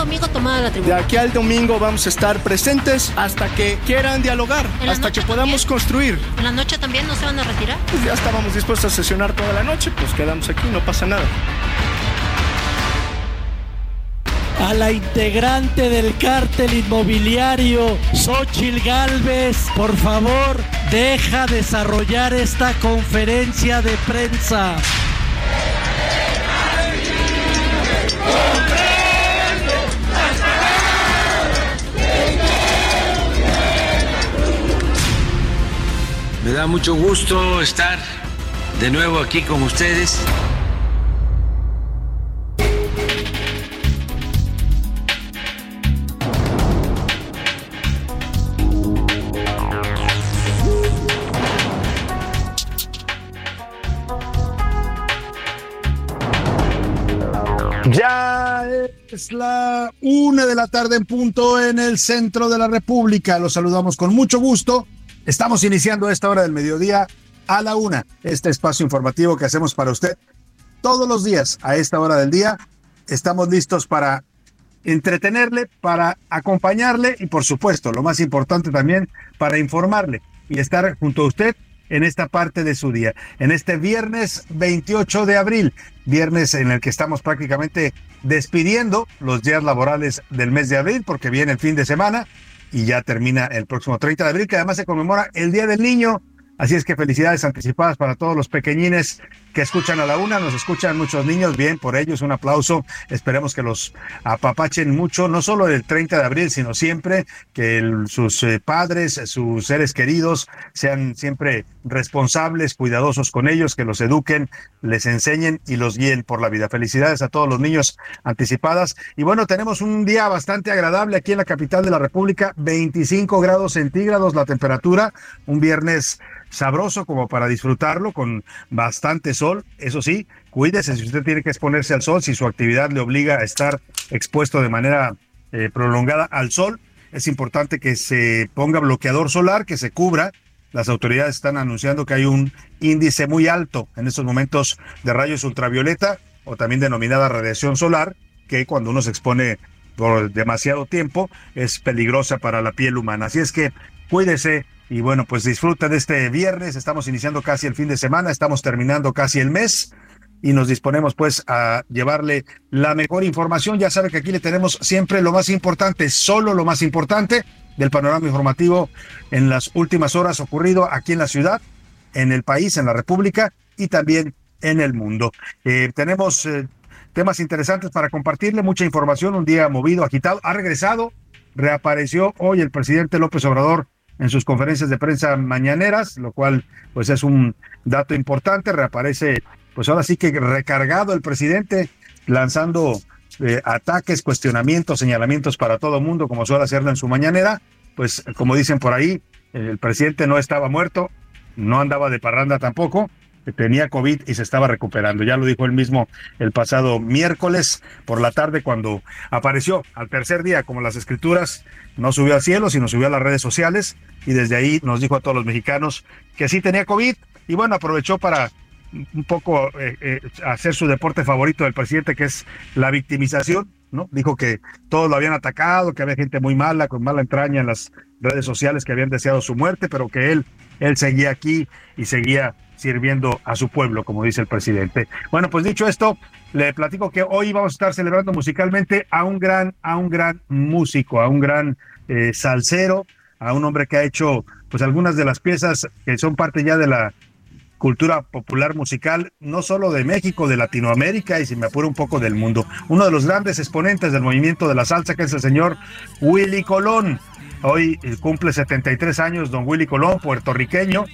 Domingo tomada la tribuna. De aquí al domingo vamos a estar presentes hasta que quieran dialogar, ¿En la hasta que podamos también? construir. ¿En la noche también no se van a retirar? Pues ya estábamos dispuestos a sesionar toda la noche, pues quedamos aquí, no pasa nada. a la integrante del cártel inmobiliario, Xochil Gálvez, por favor, deja desarrollar esta conferencia de prensa. Me da mucho gusto estar de nuevo aquí con ustedes. Ya es la una de la tarde en punto en el centro de la República. Los saludamos con mucho gusto. Estamos iniciando esta hora del mediodía a la una. Este espacio informativo que hacemos para usted todos los días a esta hora del día. Estamos listos para entretenerle, para acompañarle y por supuesto, lo más importante también, para informarle y estar junto a usted en esta parte de su día, en este viernes 28 de abril, viernes en el que estamos prácticamente despidiendo los días laborales del mes de abril, porque viene el fin de semana y ya termina el próximo 30 de abril, que además se conmemora el Día del Niño. Así es que felicidades anticipadas para todos los pequeñines que escuchan a la una, nos escuchan muchos niños, bien por ellos, un aplauso. Esperemos que los apapachen mucho, no solo el 30 de abril, sino siempre, que sus eh, padres, sus seres queridos sean siempre responsables, cuidadosos con ellos, que los eduquen, les enseñen y los guíen por la vida. Felicidades a todos los niños anticipadas. Y bueno, tenemos un día bastante agradable aquí en la capital de la República, 25 grados centígrados la temperatura, un viernes sabroso como para disfrutarlo con bastante sol. Eso sí, cuídese si usted tiene que exponerse al sol, si su actividad le obliga a estar expuesto de manera eh, prolongada al sol. Es importante que se ponga bloqueador solar, que se cubra. Las autoridades están anunciando que hay un índice muy alto en estos momentos de rayos ultravioleta o también denominada radiación solar, que cuando uno se expone por demasiado tiempo es peligrosa para la piel humana. Así es que cuídese y bueno, pues disfruta de este viernes. Estamos iniciando casi el fin de semana, estamos terminando casi el mes y nos disponemos pues a llevarle la mejor información. Ya sabe que aquí le tenemos siempre lo más importante, solo lo más importante del panorama informativo en las últimas horas ocurrido aquí en la ciudad, en el país, en la República y también en el mundo. Eh, tenemos eh, temas interesantes para compartirle, mucha información, un día movido, agitado. Ha regresado, reapareció hoy el presidente López Obrador en sus conferencias de prensa mañaneras, lo cual pues es un dato importante, reaparece pues ahora sí que recargado el presidente lanzando eh, ataques, cuestionamientos, señalamientos para todo mundo, como suele hacerlo en su mañanera, pues como dicen por ahí, el presidente no estaba muerto, no andaba de parranda tampoco, tenía COVID y se estaba recuperando. Ya lo dijo él mismo el pasado miércoles por la tarde cuando apareció al tercer día, como las escrituras, no subió al cielo, sino subió a las redes sociales y desde ahí nos dijo a todos los mexicanos que sí tenía COVID y bueno, aprovechó para un poco eh, eh, hacer su deporte favorito del presidente, que es la victimización, ¿no? Dijo que todos lo habían atacado, que había gente muy mala, con mala entraña en las redes sociales que habían deseado su muerte, pero que él, él seguía aquí y seguía sirviendo a su pueblo, como dice el presidente. Bueno, pues dicho esto, le platico que hoy vamos a estar celebrando musicalmente a un gran, a un gran músico, a un gran eh, salsero, a un hombre que ha hecho pues algunas de las piezas que son parte ya de la cultura popular musical, no solo de México, de Latinoamérica y si me apuro un poco del mundo. Uno de los grandes exponentes del movimiento de la salsa, que es el señor Willy Colón. Hoy eh, cumple 73 años don Willy Colón, puertorriqueño.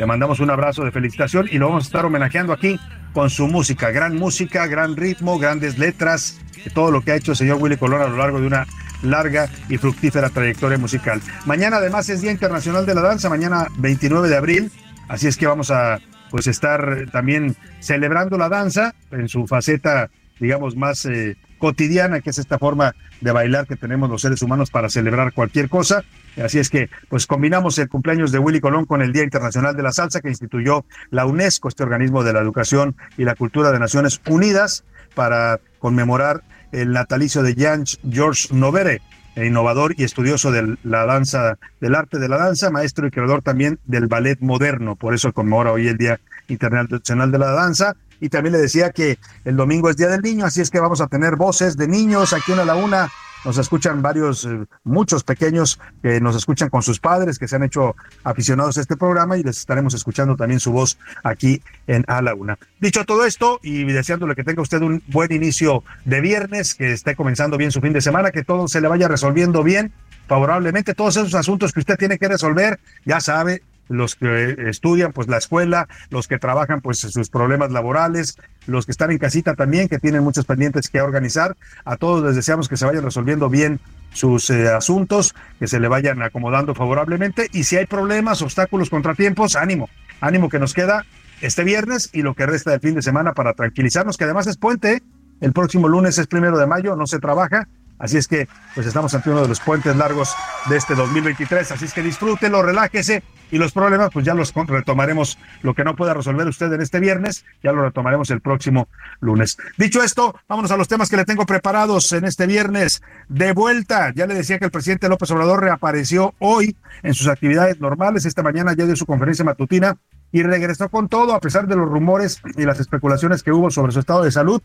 Le mandamos un abrazo de felicitación y lo vamos a estar homenajeando aquí con su música. Gran música, gran ritmo, grandes letras, todo lo que ha hecho el señor Willy Colón a lo largo de una larga y fructífera trayectoria musical. Mañana además es Día Internacional de la Danza, mañana 29 de abril, así es que vamos a pues estar también celebrando la danza en su faceta, digamos, más eh, cotidiana, que es esta forma de bailar que tenemos los seres humanos para celebrar cualquier cosa. Así es que, pues combinamos el cumpleaños de Willy Colón con el Día Internacional de la Salsa que instituyó la UNESCO, este organismo de la educación y la cultura de Naciones Unidas, para conmemorar el natalicio de Jan George Novere, innovador y estudioso de la danza, del arte de la danza, maestro y creador también del ballet moderno. Por eso conmemora hoy el Día Internacional de la Danza. Y también le decía que el domingo es Día del Niño, así es que vamos a tener voces de niños aquí en la una nos escuchan varios, eh, muchos pequeños que nos escuchan con sus padres, que se han hecho aficionados a este programa y les estaremos escuchando también su voz aquí en A la Una. Dicho todo esto y deseándole que tenga usted un buen inicio de viernes, que esté comenzando bien su fin de semana, que todo se le vaya resolviendo bien, favorablemente, todos esos asuntos que usted tiene que resolver, ya sabe, los que estudian pues la escuela, los que trabajan pues sus problemas laborales, los que están en casita también, que tienen muchos pendientes que organizar. A todos les deseamos que se vayan resolviendo bien sus eh, asuntos, que se le vayan acomodando favorablemente. Y si hay problemas, obstáculos, contratiempos, ánimo, ánimo que nos queda este viernes y lo que resta del fin de semana para tranquilizarnos, que además es puente, el próximo lunes es primero de mayo, no se trabaja, Así es que, pues estamos ante uno de los puentes largos de este 2023. Así es que disfrútelo, relájese y los problemas, pues ya los retomaremos. Lo que no pueda resolver usted en este viernes, ya lo retomaremos el próximo lunes. Dicho esto, vámonos a los temas que le tengo preparados en este viernes. De vuelta, ya le decía que el presidente López Obrador reapareció hoy en sus actividades normales. Esta mañana ya dio su conferencia matutina y regresó con todo, a pesar de los rumores y las especulaciones que hubo sobre su estado de salud.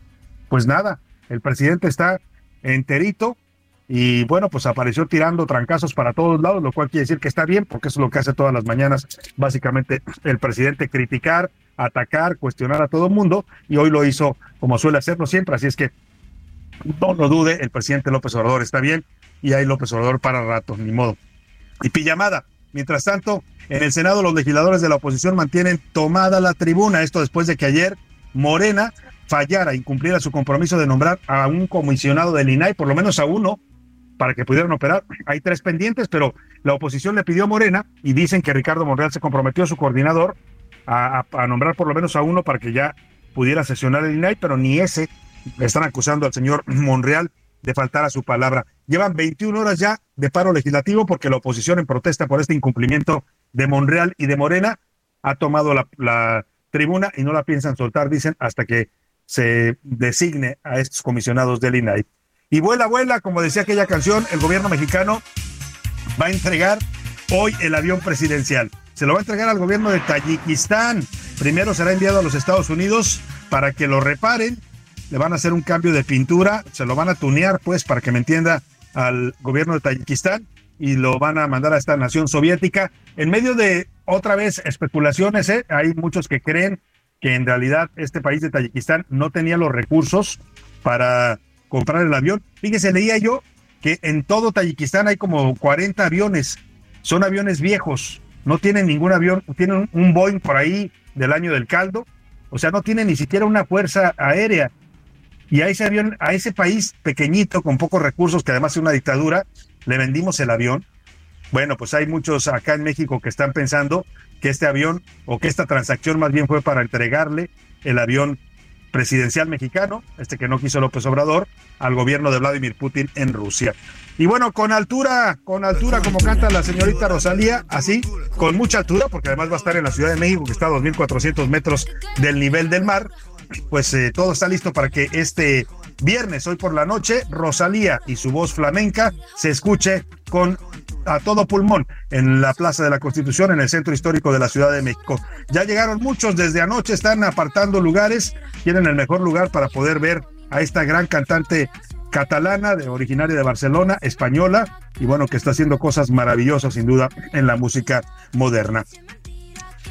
Pues nada, el presidente está enterito y bueno, pues apareció tirando trancazos para todos lados, lo cual quiere decir que está bien, porque eso es lo que hace todas las mañanas, básicamente el presidente criticar, atacar, cuestionar a todo el mundo, y hoy lo hizo como suele hacerlo siempre, así es que no lo dude, el presidente López Obrador está bien, y ahí López Obrador para rato, ni modo. Y pijamada, mientras tanto, en el Senado los legisladores de la oposición mantienen tomada la tribuna, esto después de que ayer Morena fallara, incumpliera su compromiso de nombrar a un comisionado del INAI, por lo menos a uno, para que pudieran operar. Hay tres pendientes, pero la oposición le pidió a Morena y dicen que Ricardo Monreal se comprometió a su coordinador a, nombrar por lo menos a uno para que ya pudiera sesionar el INAI, pero ni ese están acusando al señor Monreal de faltar a su palabra. Llevan 21 horas ya de paro legislativo porque la oposición en protesta por este incumplimiento de Monreal y de Morena ha tomado la tribuna y no la piensan soltar, dicen, hasta que se designe a estos comisionados del INAI. Y vuela, vuela, como decía aquella canción, el gobierno mexicano va a entregar hoy el avión presidencial. Se lo va a entregar al gobierno de Tayikistán. Primero será enviado a los Estados Unidos para que lo reparen. Le van a hacer un cambio de pintura, se lo van a tunear, pues, para que me entienda, al gobierno de Tayikistán y lo van a mandar a esta nación soviética. En medio de otra vez especulaciones, ¿eh? hay muchos que creen que en realidad este país de Tayikistán no tenía los recursos para comprar el avión. Fíjese, leía yo que en todo Tayikistán hay como 40 aviones, son aviones viejos, no tienen ningún avión, tienen un Boeing por ahí del año del caldo, o sea, no tienen ni siquiera una fuerza aérea. Y a ese avión, a ese país pequeñito, con pocos recursos, que además es una dictadura, le vendimos el avión. Bueno, pues hay muchos acá en México que están pensando que este avión o que esta transacción más bien fue para entregarle el avión presidencial mexicano, este que no quiso López Obrador, al gobierno de Vladimir Putin en Rusia. Y bueno, con altura, con altura, como canta la señorita Rosalía, así, con mucha altura, porque además va a estar en la Ciudad de México, que está a 2.400 metros del nivel del mar, pues eh, todo está listo para que este viernes, hoy por la noche, Rosalía y su voz flamenca se escuche con a todo pulmón en la Plaza de la Constitución, en el centro histórico de la Ciudad de México. Ya llegaron muchos desde anoche, están apartando lugares, tienen el mejor lugar para poder ver a esta gran cantante catalana, de, originaria de Barcelona, española, y bueno, que está haciendo cosas maravillosas sin duda en la música moderna.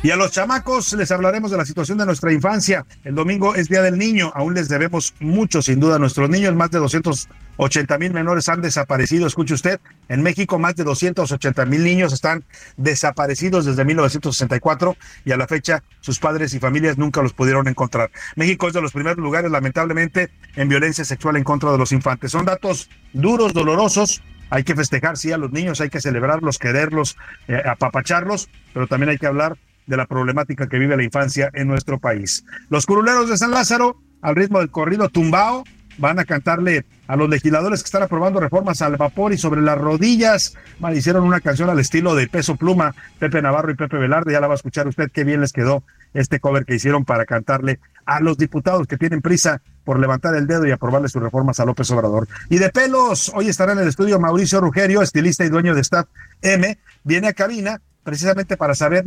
Y a los chamacos les hablaremos de la situación de nuestra infancia. El domingo es Día del Niño, aún les debemos mucho, sin duda, a nuestros niños. Más de 280 mil menores han desaparecido. Escuche usted, en México más de 280 mil niños están desaparecidos desde 1964 y a la fecha sus padres y familias nunca los pudieron encontrar. México es de los primeros lugares, lamentablemente, en violencia sexual en contra de los infantes. Son datos duros, dolorosos, hay que festejar, sí, a los niños, hay que celebrarlos, quererlos, eh, apapacharlos, pero también hay que hablar de la problemática que vive la infancia en nuestro país. Los curuleros de San Lázaro, al ritmo del corrido tumbao, van a cantarle a los legisladores que están aprobando reformas al vapor y sobre las rodillas. hicieron una canción al estilo de Peso Pluma, Pepe Navarro y Pepe Velarde. Ya la va a escuchar usted, qué bien les quedó este cover que hicieron para cantarle a los diputados que tienen prisa por levantar el dedo y aprobarle sus reformas a López Obrador. Y de pelos, hoy estará en el estudio Mauricio Rugerio, estilista y dueño de Staff M, viene a cabina precisamente para saber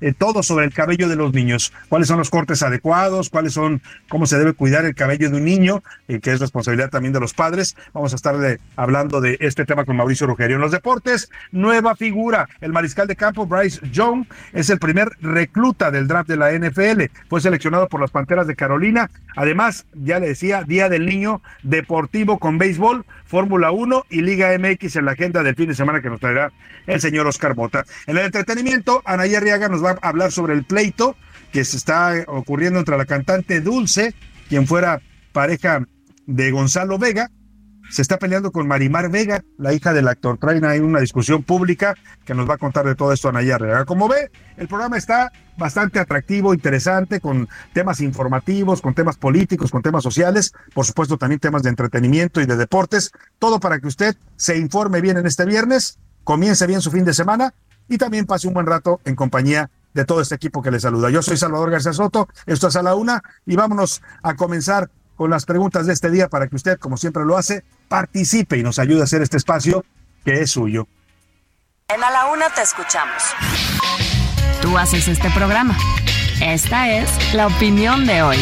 eh, todo sobre el cabello de los niños, cuáles son los cortes adecuados, cuáles son, cómo se debe cuidar el cabello de un niño, eh, que es responsabilidad también de los padres. Vamos a estar hablando de este tema con Mauricio Rugerio. En los deportes, nueva figura, el mariscal de campo Bryce Young es el primer recluta del draft de la NFL, fue seleccionado por las Panteras de Carolina. Además, ya le decía, Día del Niño Deportivo con béisbol, Fórmula 1 y Liga MX en la agenda del fin de semana que nos traerá el señor Oscar Mota. En el entretenimiento, Anaí Arriaga nos va hablar sobre el pleito que se está ocurriendo entre la cantante Dulce, quien fuera pareja de Gonzalo Vega, se está peleando con Marimar Vega, la hija del actor. Traen ahí una discusión pública que nos va a contar de todo esto Anaya Arriaga. Como ve, el programa está bastante atractivo, interesante, con temas informativos, con temas políticos, con temas sociales, por supuesto también temas de entretenimiento y de deportes. Todo para que usted se informe bien en este viernes, comience bien su fin de semana y también pase un buen rato en compañía de todo este equipo que le saluda. Yo soy Salvador García Soto, esto es a la una y vámonos a comenzar con las preguntas de este día para que usted, como siempre lo hace, participe y nos ayude a hacer este espacio que es suyo. En A la Una te escuchamos. Tú haces este programa. Esta es la opinión de hoy.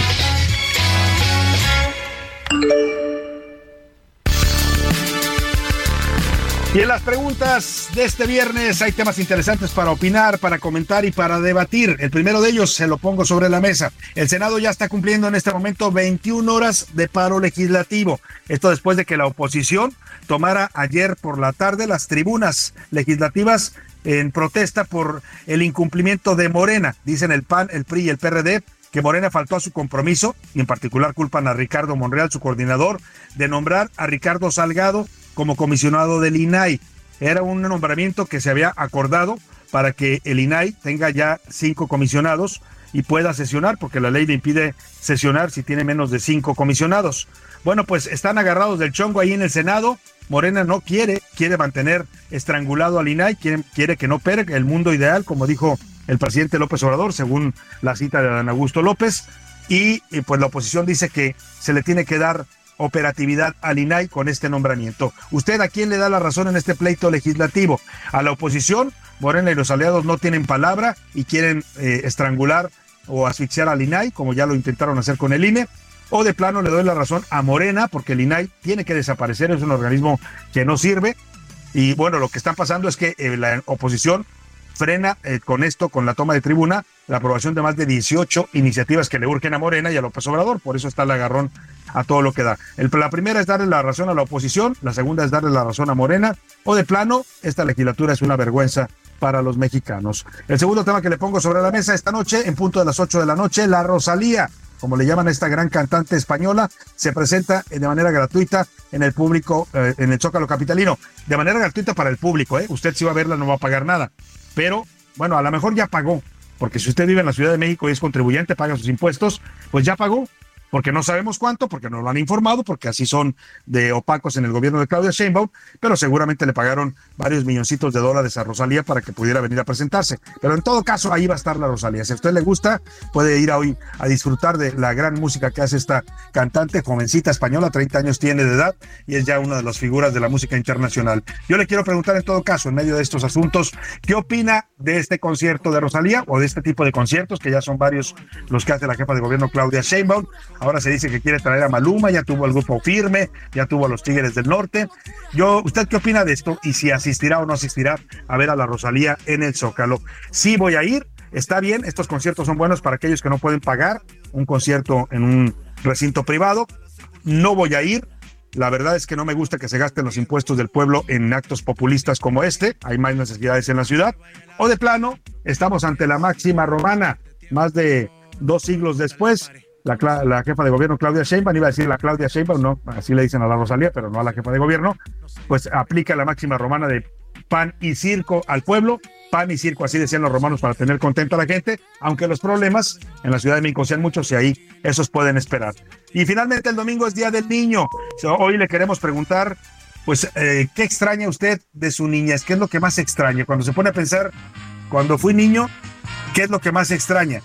Y en las preguntas de este viernes hay temas interesantes para opinar, para comentar y para debatir. El primero de ellos se lo pongo sobre la mesa. El Senado ya está cumpliendo en este momento 21 horas de paro legislativo. Esto después de que la oposición tomara ayer por la tarde las tribunas legislativas en protesta por el incumplimiento de Morena. Dicen el PAN, el PRI y el PRD que Morena faltó a su compromiso y en particular culpan a Ricardo Monreal, su coordinador, de nombrar a Ricardo Salgado como comisionado del INAI. Era un nombramiento que se había acordado para que el INAI tenga ya cinco comisionados y pueda sesionar, porque la ley le impide sesionar si tiene menos de cinco comisionados. Bueno, pues están agarrados del chongo ahí en el Senado. Morena no quiere, quiere mantener estrangulado al INAI, quiere, quiere que no perque el mundo ideal, como dijo el presidente López Obrador, según la cita de Dan Augusto López. Y, y pues la oposición dice que se le tiene que dar operatividad al INAI con este nombramiento. ¿Usted a quién le da la razón en este pleito legislativo? ¿A la oposición? Morena y los aliados no tienen palabra y quieren eh, estrangular o asfixiar al INAI, como ya lo intentaron hacer con el INE. O de plano le doy la razón a Morena, porque el INAI tiene que desaparecer, es un organismo que no sirve. Y bueno, lo que está pasando es que eh, la oposición frena eh, con esto, con la toma de tribuna, la aprobación de más de 18 iniciativas que le urgen a Morena y a López Obrador. Por eso está el agarrón a todo lo que da. El, la primera es darle la razón a la oposición, la segunda es darle la razón a Morena, o de plano, esta legislatura es una vergüenza para los mexicanos. El segundo tema que le pongo sobre la mesa esta noche, en punto de las 8 de la noche, la Rosalía, como le llaman a esta gran cantante española, se presenta de manera gratuita en el público, eh, en el Zócalo Capitalino. De manera gratuita para el público, ¿eh? Usted si va a verla no va a pagar nada. Pero, bueno, a lo mejor ya pagó, porque si usted vive en la Ciudad de México y es contribuyente, paga sus impuestos, pues ya pagó porque no sabemos cuánto, porque no lo han informado, porque así son de opacos en el gobierno de Claudia Sheinbaum, pero seguramente le pagaron varios milloncitos de dólares a Rosalía para que pudiera venir a presentarse. Pero en todo caso, ahí va a estar la Rosalía. Si a usted le gusta, puede ir hoy a disfrutar de la gran música que hace esta cantante, jovencita española, 30 años tiene de edad y es ya una de las figuras de la música internacional. Yo le quiero preguntar en todo caso, en medio de estos asuntos, ¿qué opina de este concierto de Rosalía o de este tipo de conciertos, que ya son varios los que hace la jefa de gobierno Claudia Sheinbaum? Ahora se dice que quiere traer a Maluma, ya tuvo el grupo firme, ya tuvo a los Tigres del Norte. Yo, ¿usted qué opina de esto? Y si asistirá o no asistirá a ver a la Rosalía en el Zócalo. Sí voy a ir, está bien, estos conciertos son buenos para aquellos que no pueden pagar un concierto en un recinto privado. No voy a ir, la verdad es que no me gusta que se gasten los impuestos del pueblo en actos populistas como este. Hay más necesidades en la ciudad. O de plano, estamos ante la máxima romana, más de dos siglos después la, jefa de gobierno Claudia Sheinbaum, iba a decir la Claudia Sheinbaum, no, así le dicen a la Rosalía, pero no a la jefa de gobierno, pues aplica la máxima romana de pan y circo al pueblo, pan y circo, así decían los romanos para tener contenta a la gente, aunque los problemas en la Ciudad de México sean muchos y ahí esos pueden esperar. Y finalmente el domingo es Día del Niño. Hoy le queremos preguntar, pues, eh, ¿qué extraña usted de su niñez? ¿Qué es lo que más extraña? Cuando se pone a pensar, cuando fui niño, ¿qué es lo que más extraña?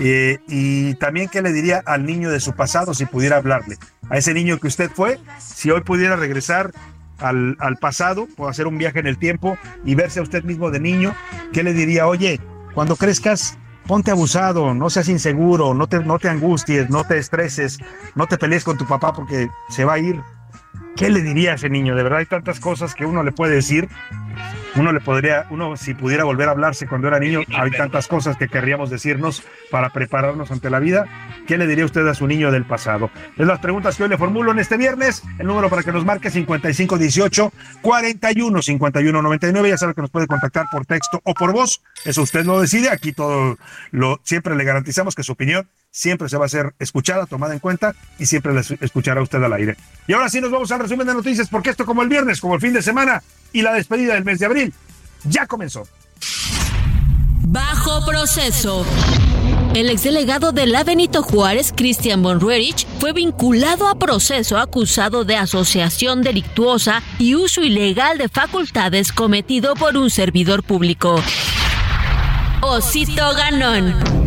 Eh, y también, ¿qué le diría al niño de su pasado si pudiera hablarle? A ese niño que usted fue, si hoy pudiera regresar al, al pasado o hacer un viaje en el tiempo y verse a usted mismo de niño, ¿qué le diría? Oye, cuando crezcas, ponte abusado, no seas inseguro, no te, no te angusties, no te estreses, no te pelees con tu papá porque se va a ir. ¿Qué le diría a ese niño? De verdad hay tantas cosas que uno le puede decir uno le podría, uno si pudiera volver a hablarse cuando era niño, hay tantas cosas que querríamos decirnos para prepararnos ante la vida. ¿Qué le diría usted a su niño del pasado? Es las preguntas que hoy le formulo en este viernes. El número para que nos marque 5518 41 51 99. Ya sabe que nos puede contactar por texto o por voz. Eso usted lo decide. Aquí todo lo siempre le garantizamos que su opinión siempre se va a ser escuchada, tomada en cuenta y siempre la escuchará usted al aire. Y ahora sí nos vamos al resumen de noticias porque esto como el viernes, como el fin de semana, y la despedida del mes de abril ya comenzó. Bajo proceso. El exdelegado de la Benito Juárez, Christian von fue vinculado a proceso acusado de asociación delictuosa y uso ilegal de facultades cometido por un servidor público. Osito Ganón.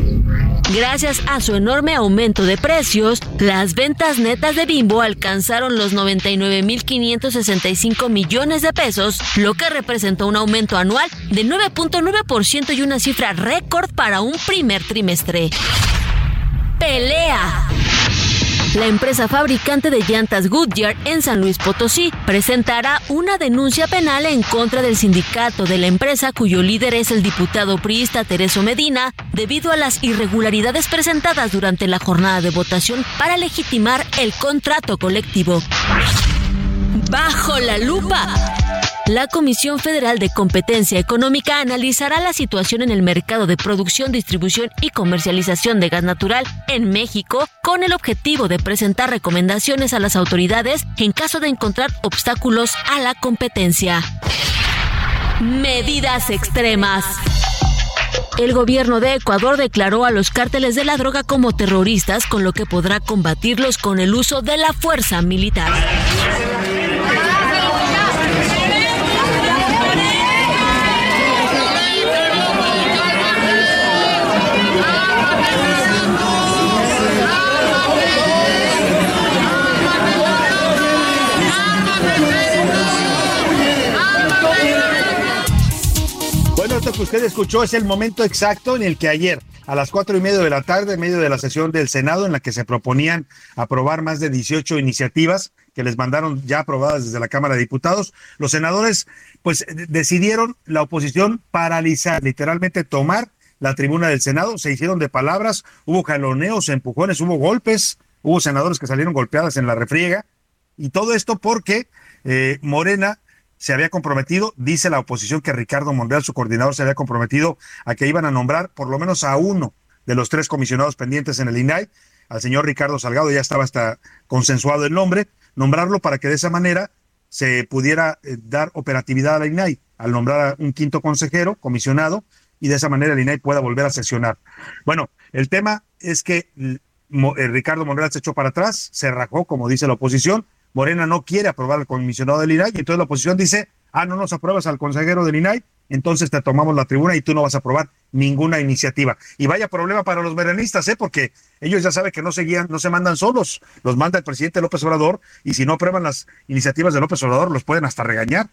Gracias a su enorme aumento de precios, las ventas netas de Bimbo alcanzaron los 99.565 millones de pesos, lo que representó un aumento anual de 9.9% y una cifra récord para un primer trimestre. Pelea. La empresa fabricante de llantas Goodyear en San Luis Potosí presentará una denuncia penal en contra del sindicato de la empresa cuyo líder es el diputado priista Tereso Medina debido a las irregularidades presentadas durante la jornada de votación para legitimar el contrato colectivo. Bajo la lupa. La Comisión Federal de Competencia Económica analizará la situación en el mercado de producción, distribución y comercialización de gas natural en México con el objetivo de presentar recomendaciones a las autoridades en caso de encontrar obstáculos a la competencia. Medidas extremas. El gobierno de Ecuador declaró a los cárteles de la droga como terroristas, con lo que podrá combatirlos con el uso de la fuerza militar. Que usted escuchó es el momento exacto en el que ayer, a las cuatro y media de la tarde, en medio de la sesión del Senado, en la que se proponían aprobar más de 18 iniciativas que les mandaron ya aprobadas desde la Cámara de Diputados, los senadores pues decidieron la oposición paralizar, literalmente tomar la tribuna del Senado, se hicieron de palabras, hubo jaloneos, empujones, hubo golpes, hubo senadores que salieron golpeadas en la refriega, y todo esto porque eh, Morena se había comprometido, dice la oposición que Ricardo Monreal, su coordinador, se había comprometido a que iban a nombrar por lo menos a uno de los tres comisionados pendientes en el INAI, al señor Ricardo Salgado, ya estaba hasta consensuado el nombre, nombrarlo para que de esa manera se pudiera eh, dar operatividad a la INAI, al nombrar a un quinto consejero, comisionado, y de esa manera el INAI pueda volver a sesionar. Bueno, el tema es que eh, Ricardo Monreal se echó para atrás, se rajó, como dice la oposición. Morena no quiere aprobar al comisionado del INAI, y entonces la oposición dice, ah, no nos apruebas al consejero del INAI, entonces te tomamos la tribuna y tú no vas a aprobar ninguna iniciativa. Y vaya problema para los merenistas, ¿eh? porque ellos ya saben que no se guían, no se mandan solos, los manda el presidente López Obrador, y si no aprueban las iniciativas de López Obrador, los pueden hasta regañar.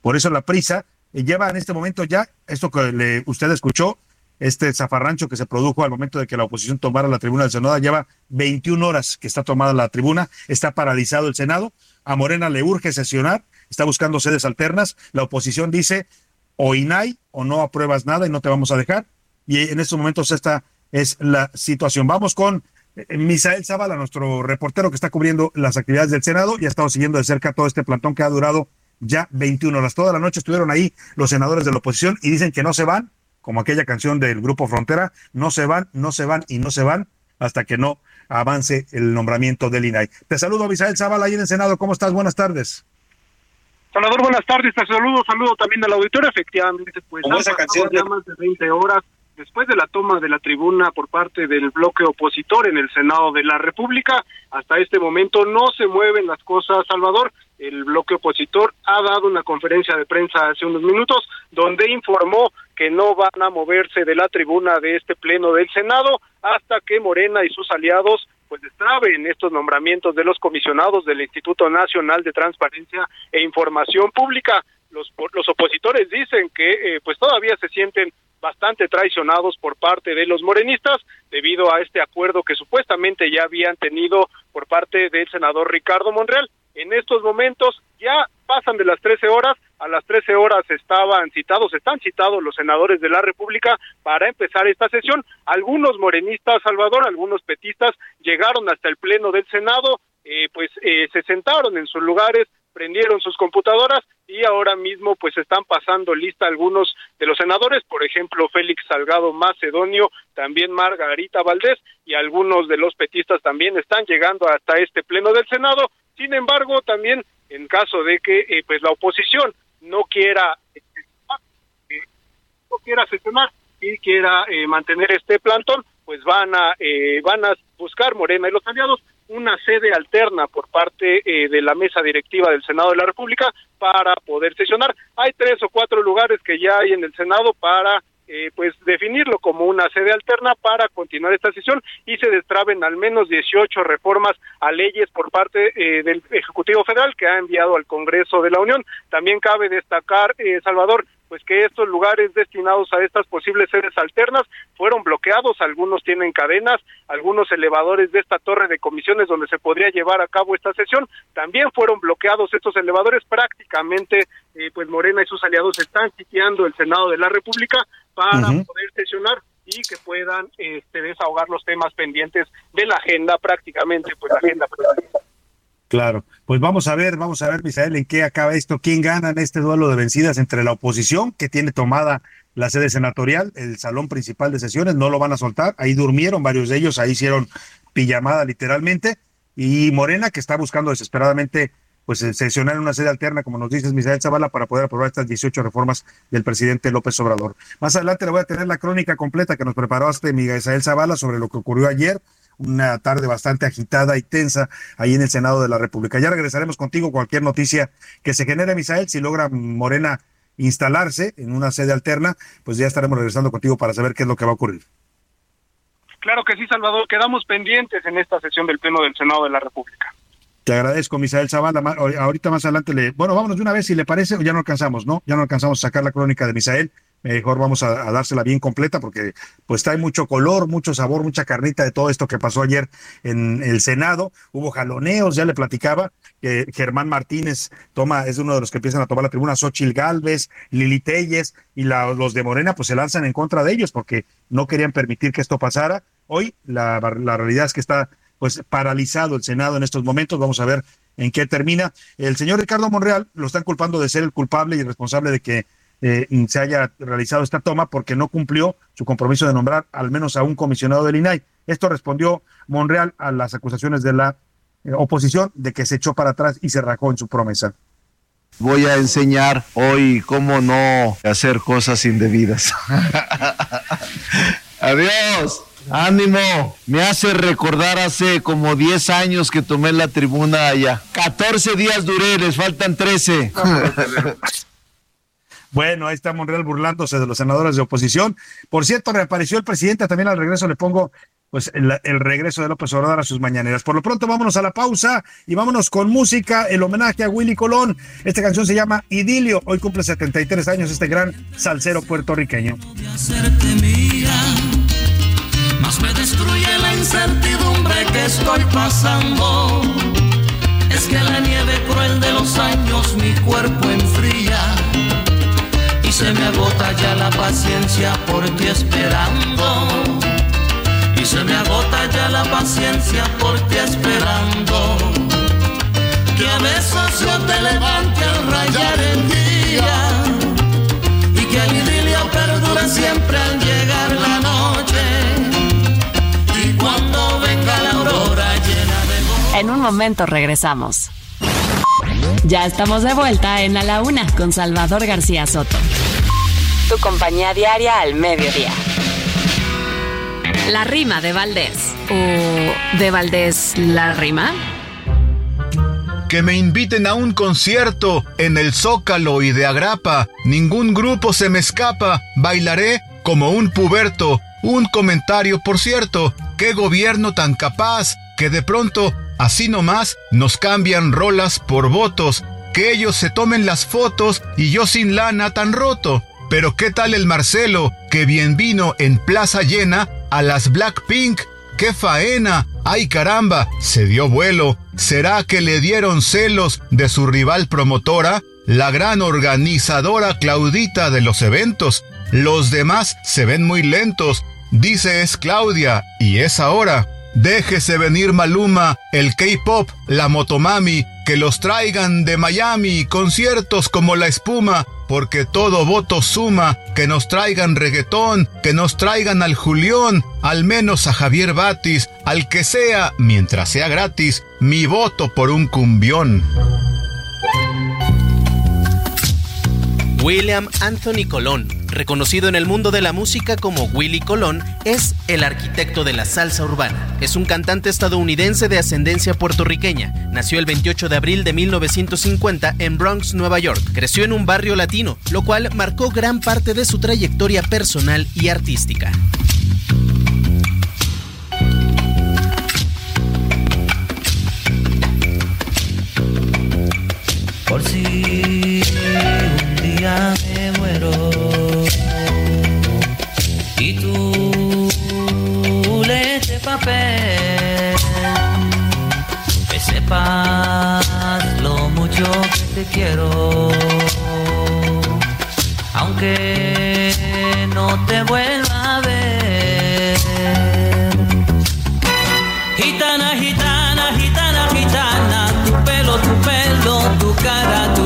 Por eso la prisa eh, lleva en este momento ya, esto que usted escuchó, este zafarrancho que se produjo al momento de que la oposición tomara la tribuna del Senado, lleva 21 horas que está tomada la tribuna, está paralizado el Senado, a Morena le urge sesionar, está buscando sedes alternas, la oposición dice o INAI o no apruebas nada y no te vamos a dejar, y en estos momentos esta es la situación. Vamos con eh, Misael Zavala, nuestro reportero que está cubriendo las actividades del Senado y ha estado siguiendo de cerca todo este plantón que ha durado ya 21 horas. Toda la noche estuvieron ahí los senadores de la oposición y dicen que no se van como aquella canción del Grupo Frontera, no se van, no se van y no se van hasta que no avance el nombramiento del INAI. Te saludo, Misael Zavala, ahí en el Senado. ¿Cómo estás? Buenas tardes. Salvador, buenas tardes. Te saludo, saludo también al auditorio. Efectivamente, pues Como esa canción ya más de 20 horas después de la toma de la tribuna por parte del bloque opositor en el Senado de la República. Hasta este momento no se mueven las cosas, Salvador. El bloque opositor ha dado una conferencia de prensa hace unos minutos donde informó que no van a moverse de la tribuna de este pleno del Senado hasta que Morena y sus aliados pues destraben estos nombramientos de los comisionados del Instituto Nacional de Transparencia e Información Pública. Los, los opositores dicen que eh, pues todavía se sienten bastante traicionados por parte de los morenistas debido a este acuerdo que supuestamente ya habían tenido por parte del senador Ricardo Monreal. En estos momentos ya pasan de las 13 horas, a las 13 horas estaban citados, están citados los senadores de la República para empezar esta sesión. Algunos morenistas, Salvador, algunos petistas llegaron hasta el pleno del Senado, eh, pues eh, se sentaron en sus lugares, prendieron sus computadoras y ahora mismo pues están pasando lista algunos de los senadores, por ejemplo Félix Salgado Macedonio, también Margarita Valdés y algunos de los petistas también están llegando hasta este pleno del Senado. Sin embargo, también en caso de que eh, pues la oposición no quiera eh, no quiera sesionar y quiera eh, mantener este plantón, pues van a van a buscar Morena y los aliados una sede alterna por parte eh, de la mesa directiva del Senado de la República para poder sesionar. Hay tres o cuatro lugares que ya hay en el Senado para eh, pues definirlo como una sede alterna para continuar esta sesión y se destraben al menos 18 reformas a leyes por parte eh, del Ejecutivo Federal que ha enviado al Congreso de la Unión. También cabe destacar, Salvador, pues que estos lugares destinados a estas posibles sedes alternas fueron bloqueados, algunos tienen cadenas, algunos elevadores de esta torre de comisiones donde se podría llevar a cabo esta sesión, también fueron bloqueados estos elevadores, prácticamente eh, pues Morena y sus aliados están sitiando el Senado de la República para poder sesionar y que puedan este, desahogar los temas pendientes de la agenda prácticamente, pues la agenda Claro, pues vamos a ver, vamos a ver, Misael, en qué acaba esto, quién gana en este duelo de vencidas entre la oposición, que tiene tomada la sede senatorial, el salón principal de sesiones, no lo van a soltar, ahí durmieron varios de ellos, ahí hicieron pijamada literalmente, y Morena, que está buscando desesperadamente pues sesionar en una sede alterna, como nos dices, Misael Zavala, para poder aprobar estas 18 reformas del presidente López Obrador. Más adelante le voy a tener la crónica completa que nos preparó este Misael Zavala sobre lo que ocurrió ayer una tarde bastante agitada y tensa ahí en el Senado de la República. Ya regresaremos contigo cualquier noticia que se genere, Misael, si logra Morena instalarse en una sede alterna, pues ya estaremos regresando contigo para saber qué es lo que va a ocurrir. Claro que sí, Salvador. Quedamos pendientes en esta sesión del Pleno del Senado de la República. Te agradezco, Misael Zavala. Ahorita más adelante le. Bueno, vámonos de una vez si le parece, o ya no alcanzamos, ¿no? Ya no alcanzamos a sacar la crónica de Misael mejor vamos a, dársela bien completa porque pues trae mucho color, mucho sabor, mucha carnita de todo esto que pasó ayer en el Senado. Hubo jaloneos, ya le platicaba, que Germán Martínez toma, es uno de los que empiezan a tomar la tribuna, Xochil Galvez, Lili Telles y los de Morena pues se lanzan en contra de ellos porque no querían permitir que esto pasara. Hoy la realidad es que está pues paralizado el Senado en estos momentos. Vamos a ver en qué termina. El señor Ricardo Monreal lo están culpando de ser el culpable y responsable de que eh, se haya realizado esta toma porque no cumplió su compromiso de nombrar al menos a un comisionado del INAI. Esto respondió Monreal a las acusaciones de la eh, oposición de que se echó para atrás y se rajó en su promesa. Voy a enseñar hoy cómo no hacer cosas indebidas. Adiós. Ánimo, me hace recordar hace como 10 años que tomé la tribuna allá. 14 días duré, les faltan 13. Bueno, ahí está Monreal burlándose de los senadores de oposición. Por cierto, reapareció el presidente, también al regreso le pongo pues el, el, regreso de López Obrador a sus mañaneras. Por lo pronto, vámonos a la pausa y vámonos con música, el homenaje a Willy Colón. Esta canción se llama Idilio. Hoy cumple 73 años este gran salsero puertorriqueño. Me destruye la incertidumbre que estoy pasando. Es que la nieve cruel de los años mi cuerpo enfría. Y se me agota ya la paciencia por ti esperando y se me agota ya la paciencia por ti esperando. Que a veces yo te levante al rayar el día En un momento regresamos. Ya estamos de vuelta en A la Una con Salvador García Soto. Tu compañía diaria al mediodía. La rima de Valdés. ¿O de Valdés la rima? Que me inviten a un concierto en el Zócalo y de Agrapa. Ningún grupo se me escapa. Bailaré como un puberto. Un comentario, por cierto. Qué gobierno tan capaz que de pronto, así nomás, nos cambian rolas por votos. Que ellos se tomen las fotos y yo sin lana tan roto. Pero qué tal el Marcelo, que bien vino en plaza llena a las Blackpink. ¡Qué faena! ¡Ay caramba! Se dio vuelo. ¿Será que le dieron celos de su rival promotora? La gran organizadora Claudita de los eventos. Los demás se ven muy lentos. Dice es Claudia y es ahora. Déjese venir Maluma, el K-Pop, la Motomami, que los traigan de Miami, conciertos como la espuma, porque todo voto suma, que nos traigan reggaetón, que nos traigan al Julión, al menos a Javier Batis, al que sea, mientras sea gratis, mi voto por un cumbión. William Anthony Colón, reconocido en el mundo de la música como Willy Colón, es el arquitecto de la salsa urbana. Es un cantante estadounidense de ascendencia puertorriqueña. Nació el 28 de abril de 1950 en Bronx, Nueva York. Creció en un barrio latino, lo cual marcó gran parte de su trayectoria personal y artística. Por si día me muero y tú lees este papel, que sepas lo mucho que te quiero, aunque no te vuelva a ver. Gitana, gitana, gitana, gitana, tu pelo, tu pelo, tu cara, tu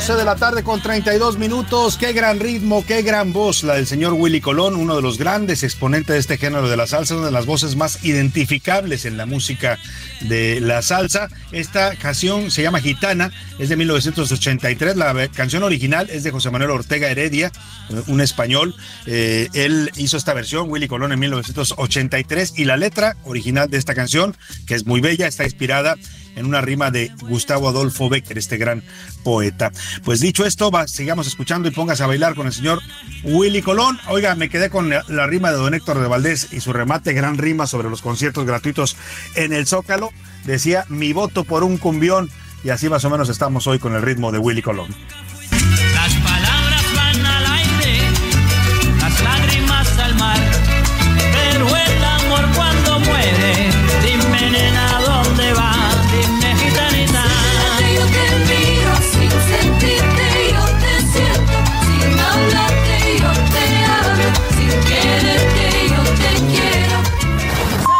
12 de la tarde con 32 minutos. Qué gran ritmo, qué gran voz la del señor Willy Colón, uno de los grandes exponentes de este género de la salsa, una de las voces más identificables en la música de la salsa. Esta canción se llama Gitana, es de 1983. La canción original es de José Manuel Ortega Heredia, un español. Eh, él hizo esta versión, Willy Colón, en 1983. Y la letra original de esta canción, que es muy bella, está inspirada en una rima de Gustavo Adolfo Becker, este gran poeta. Pues dicho esto, va, sigamos escuchando y póngase a bailar con el señor Willy Colón. Oiga, me quedé con la, la rima de don Héctor de Valdés y su remate, gran rima sobre los conciertos gratuitos en el Zócalo. Decía, mi voto por un cumbión. Y así más o menos estamos hoy con el ritmo de Willy Colón.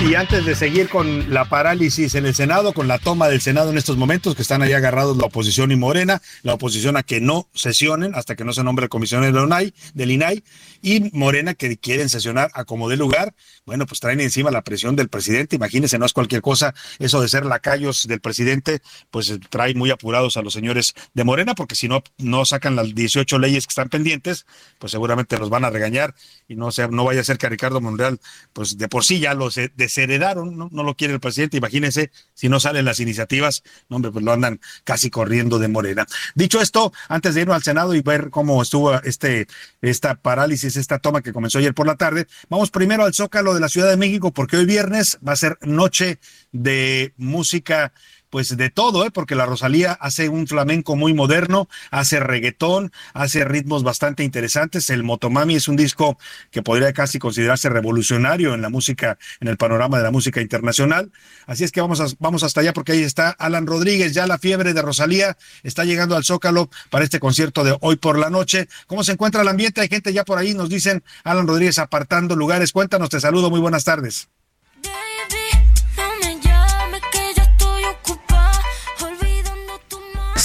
Y antes de seguir con la parálisis en el Senado, con la toma del Senado en estos momentos, que están ahí agarrados la oposición y Morena, la oposición a que no sesionen hasta que no se nombre el comisionero del INAI, y Morena que quieren sesionar a como de lugar, bueno, pues traen encima la presión del presidente. Imagínense, no es cualquier cosa eso de ser lacayos del presidente, pues trae muy apurados a los señores de Morena, porque si no, no sacan las 18 leyes que están pendientes, pues seguramente los van a regañar y no, sea, no vaya a ser que a Ricardo Monreal, pues de por sí ya los desheredaron, ¿no? no lo quiere el presidente. Imagínense si no salen las iniciativas, no, hombre, pues lo andan casi corriendo de Morena. Dicho esto, antes de irnos al Senado y ver cómo estuvo este, esta parálisis, esta toma que comenzó ayer por la tarde, vamos primero al Zócalo de la Ciudad de México, porque hoy viernes va a ser noche de música pues de todo, ¿eh? porque la Rosalía hace un flamenco muy moderno, hace reggaetón, hace ritmos bastante interesantes. El Motomami es un disco que podría casi considerarse revolucionario en la música, en el panorama de la música internacional. Así es que vamos, vamos hasta allá porque ahí está Alan Rodríguez, ya la fiebre de Rosalía está llegando al Zócalo para este concierto de hoy por la noche. ¿Cómo se encuentra el ambiente? Hay gente ya por ahí, nos dicen Alan Rodríguez apartando lugares. Cuéntanos, te saludo, muy buenas tardes.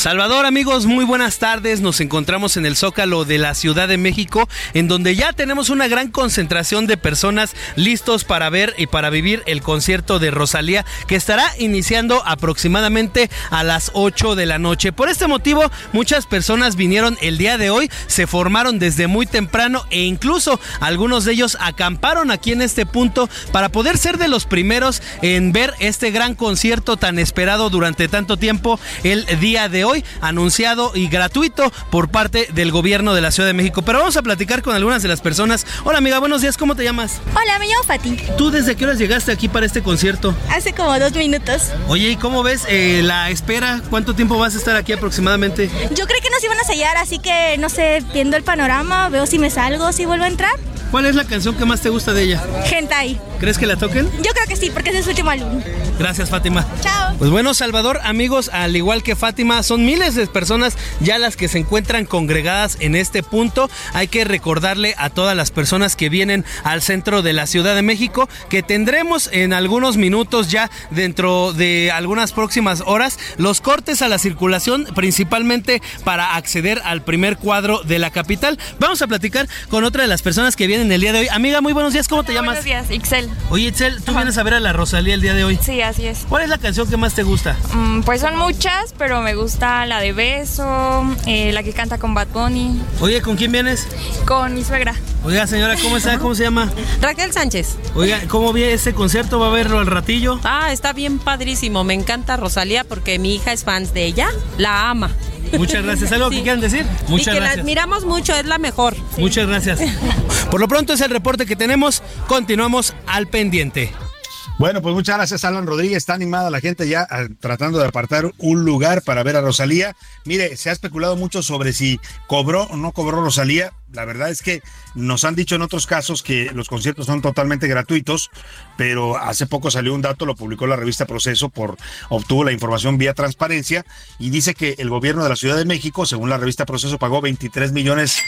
Salvador, amigos, muy buenas tardes. Nos encontramos en el Zócalo de la Ciudad de México, en donde ya tenemos una gran concentración de personas listos para ver y para vivir el concierto de Rosalía, que estará iniciando aproximadamente a las 8 de la noche. Por este motivo, muchas personas vinieron el día de hoy, se formaron desde muy temprano e incluso algunos de ellos acamparon aquí en este punto para poder ser de los primeros en ver este gran concierto tan esperado durante tanto tiempo el día de hoy anunciado y gratuito por parte del gobierno de la Ciudad de México. Pero vamos a platicar con algunas de las personas. Hola amiga, buenos días, ¿cómo te llamas? Hola, me llamo Fati. ¿Tú desde qué horas llegaste aquí para este concierto? Hace como dos minutos. Oye, ¿y cómo ves eh, la espera? ¿Cuánto tiempo vas a estar aquí aproximadamente? Yo creo que nos iban a sellar, así que no sé, viendo el panorama, veo si me salgo, si vuelvo a entrar. ¿Cuál es la canción que más te gusta de ella? Gentai. ¿Crees que la toquen? Yo creo que sí, porque es su último álbum. Gracias, Fátima. Chao. Pues bueno, Salvador, amigos, al igual que Fátima, son miles de personas ya las que se encuentran congregadas en este punto. Hay que recordarle a todas las personas que vienen al centro de la Ciudad de México que tendremos en algunos minutos ya dentro de algunas próximas horas los cortes a la circulación, principalmente para acceder al primer cuadro de la capital. Vamos a platicar con otra de las personas que vienen el día de hoy. Amiga, muy buenos días, ¿cómo te llamas? Buenos días, Ixel. Oye, Itzel, tú vienes a ver a la Rosalía el día de hoy. Sí, así es. ¿Cuál es la canción que más te gusta? Mm, pues son muchas, pero me gusta la de Beso, eh, la que canta con Bad Bunny. Oye, ¿con quién vienes? Con mi suegra. Oiga, señora, ¿cómo está? ¿Cómo se llama? Raquel Sánchez. Oiga, ¿cómo vi este concierto? ¿Va a verlo al ratillo? Ah, está bien padrísimo. Me encanta Rosalía porque mi hija es fan de ella. La ama. Muchas gracias. ¿Algo que quieran decir? Muchas y que gracias. la admiramos mucho, es la mejor. Muchas gracias. Por lo pronto es el reporte que tenemos. Continuamos al pendiente. Bueno, pues muchas gracias, Alan Rodríguez. Está animada la gente ya ah, tratando de apartar un lugar para ver a Rosalía. Mire, se ha especulado mucho sobre si cobró o no cobró Rosalía. La verdad es que nos han dicho en otros casos que los conciertos son totalmente gratuitos, pero hace poco salió un dato, lo publicó la revista Proceso, por obtuvo la información vía transparencia y dice que el gobierno de la Ciudad de México, según la revista Proceso, pagó 23 millones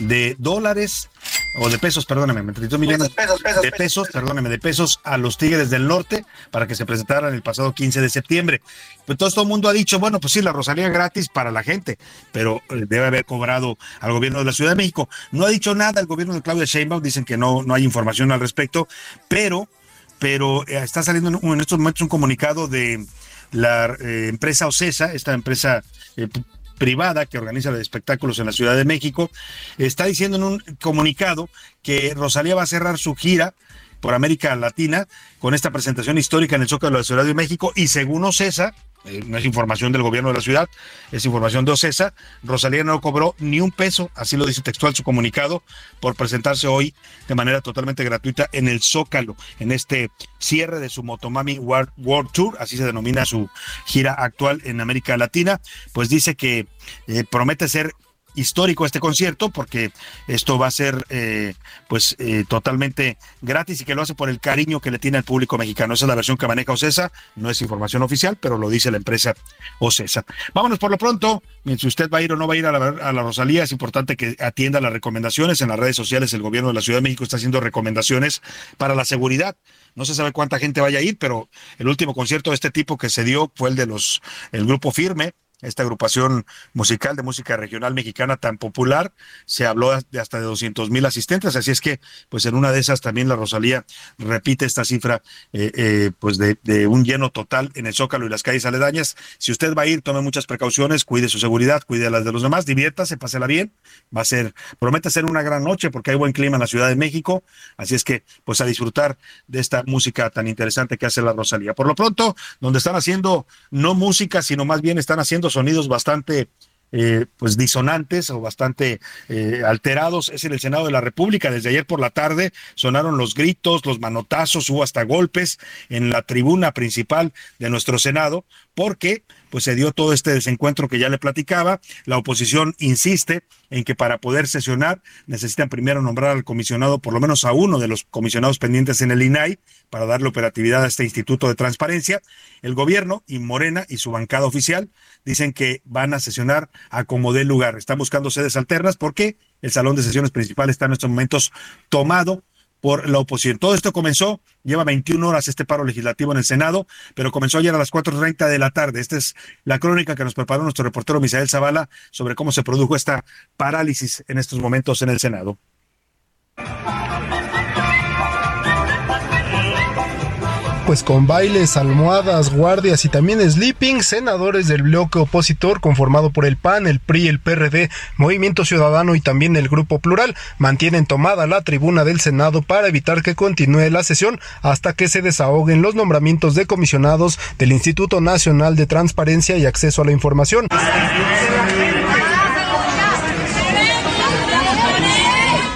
de dólares o de pesos, perdóneme, 23 millones de pesos, perdóneme, de pesos a los Tigres del Norte para que se presentaran el pasado 15 de septiembre. Pues todo, todo el mundo ha dicho, bueno, pues sí, la Rosalía gratis para la gente, pero eh, debe haber cobrado al gobierno de la Ciudad de México. No ha dicho nada el gobierno de Claudia Sheinbaum, dicen que no, no hay información al respecto, pero, pero eh, está saliendo en, estos momentos un comunicado de la eh, empresa Ocesa, esta empresa eh, privada que organiza los espectáculos en la Ciudad de México, está diciendo en un comunicado que Rosalía va a cerrar su gira por América Latina con esta presentación histórica en el Zócalo de la Ciudad de México y según Ocesa, eh, no es información del gobierno de la ciudad, es información de Ocesa, Rosalía no cobró ni un peso, así lo dice textual su comunicado, por presentarse hoy de manera totalmente gratuita en el Zócalo, en este cierre de su Motomami World, Tour, así se denomina su gira actual en América Latina, pues dice que eh, promete ser histórico este concierto porque esto va a ser eh, pues eh, totalmente gratis y que lo hace por el cariño que le tiene al público mexicano. Esa es la versión que maneja Ocesa, no es información oficial, pero lo dice la empresa Ocesa. Vámonos por lo pronto, mientras usted va a ir o no va a ir a la, a la Rosalía, es importante que atienda las recomendaciones en las redes sociales. El gobierno de la Ciudad de México está haciendo recomendaciones para la seguridad. No se sabe cuánta gente vaya a ir, pero el último concierto de este tipo que se dio fue el de los el grupo Firme, esta agrupación musical de música regional mexicana tan popular. Se habló de hasta de 200 mil asistentes, así es que, pues en una de esas también la Rosalía repite esta cifra, eh, eh, pues de, de, un lleno total en el Zócalo y las calles aledañas. Si usted va a ir, tome muchas precauciones, cuide su seguridad, cuide las de los demás, diviértase, pásela bien. Va a ser, promete ser una gran noche porque hay buen clima en la Ciudad de México, así es que, pues a disfrutar de esta música tan interesante que hace la Rosalía. Por lo pronto, donde están haciendo no música, sino más bien están haciendo sonidos bastante eh, pues disonantes o bastante eh, alterados es en el Senado de la República. Desde ayer por la tarde sonaron los gritos, los manotazos, hubo hasta golpes en la tribuna principal de nuestro Senado, porque pues se dio todo este desencuentro que ya le platicaba. La oposición insiste en que para poder sesionar necesitan primero nombrar al comisionado, por lo menos a uno de los comisionados pendientes en el INAI, para darle operatividad a este Instituto de Transparencia. El gobierno y Morena y su bancada oficial dicen que van a sesionar a como dé lugar. Están buscando sedes alternas porque el salón de sesiones principal está en estos momentos tomado por la oposición. Todo esto comenzó, lleva 21 horas este paro legislativo en el Senado, pero comenzó ayer a las 4.30 de la tarde. Esta es la crónica que nos preparó nuestro reportero Misael Zavala sobre cómo se produjo esta parálisis en estos momentos en el Senado. Pues con bailes, almohadas, guardias y también sleeping, senadores del bloque opositor conformado por el PAN, el PRI, el PRD, Movimiento Ciudadano y también el Grupo Plural mantienen tomada la tribuna del Senado para evitar que continúe la sesión hasta que se desahoguen los nombramientos de comisionados del Instituto Nacional de Transparencia y Acceso a la Información.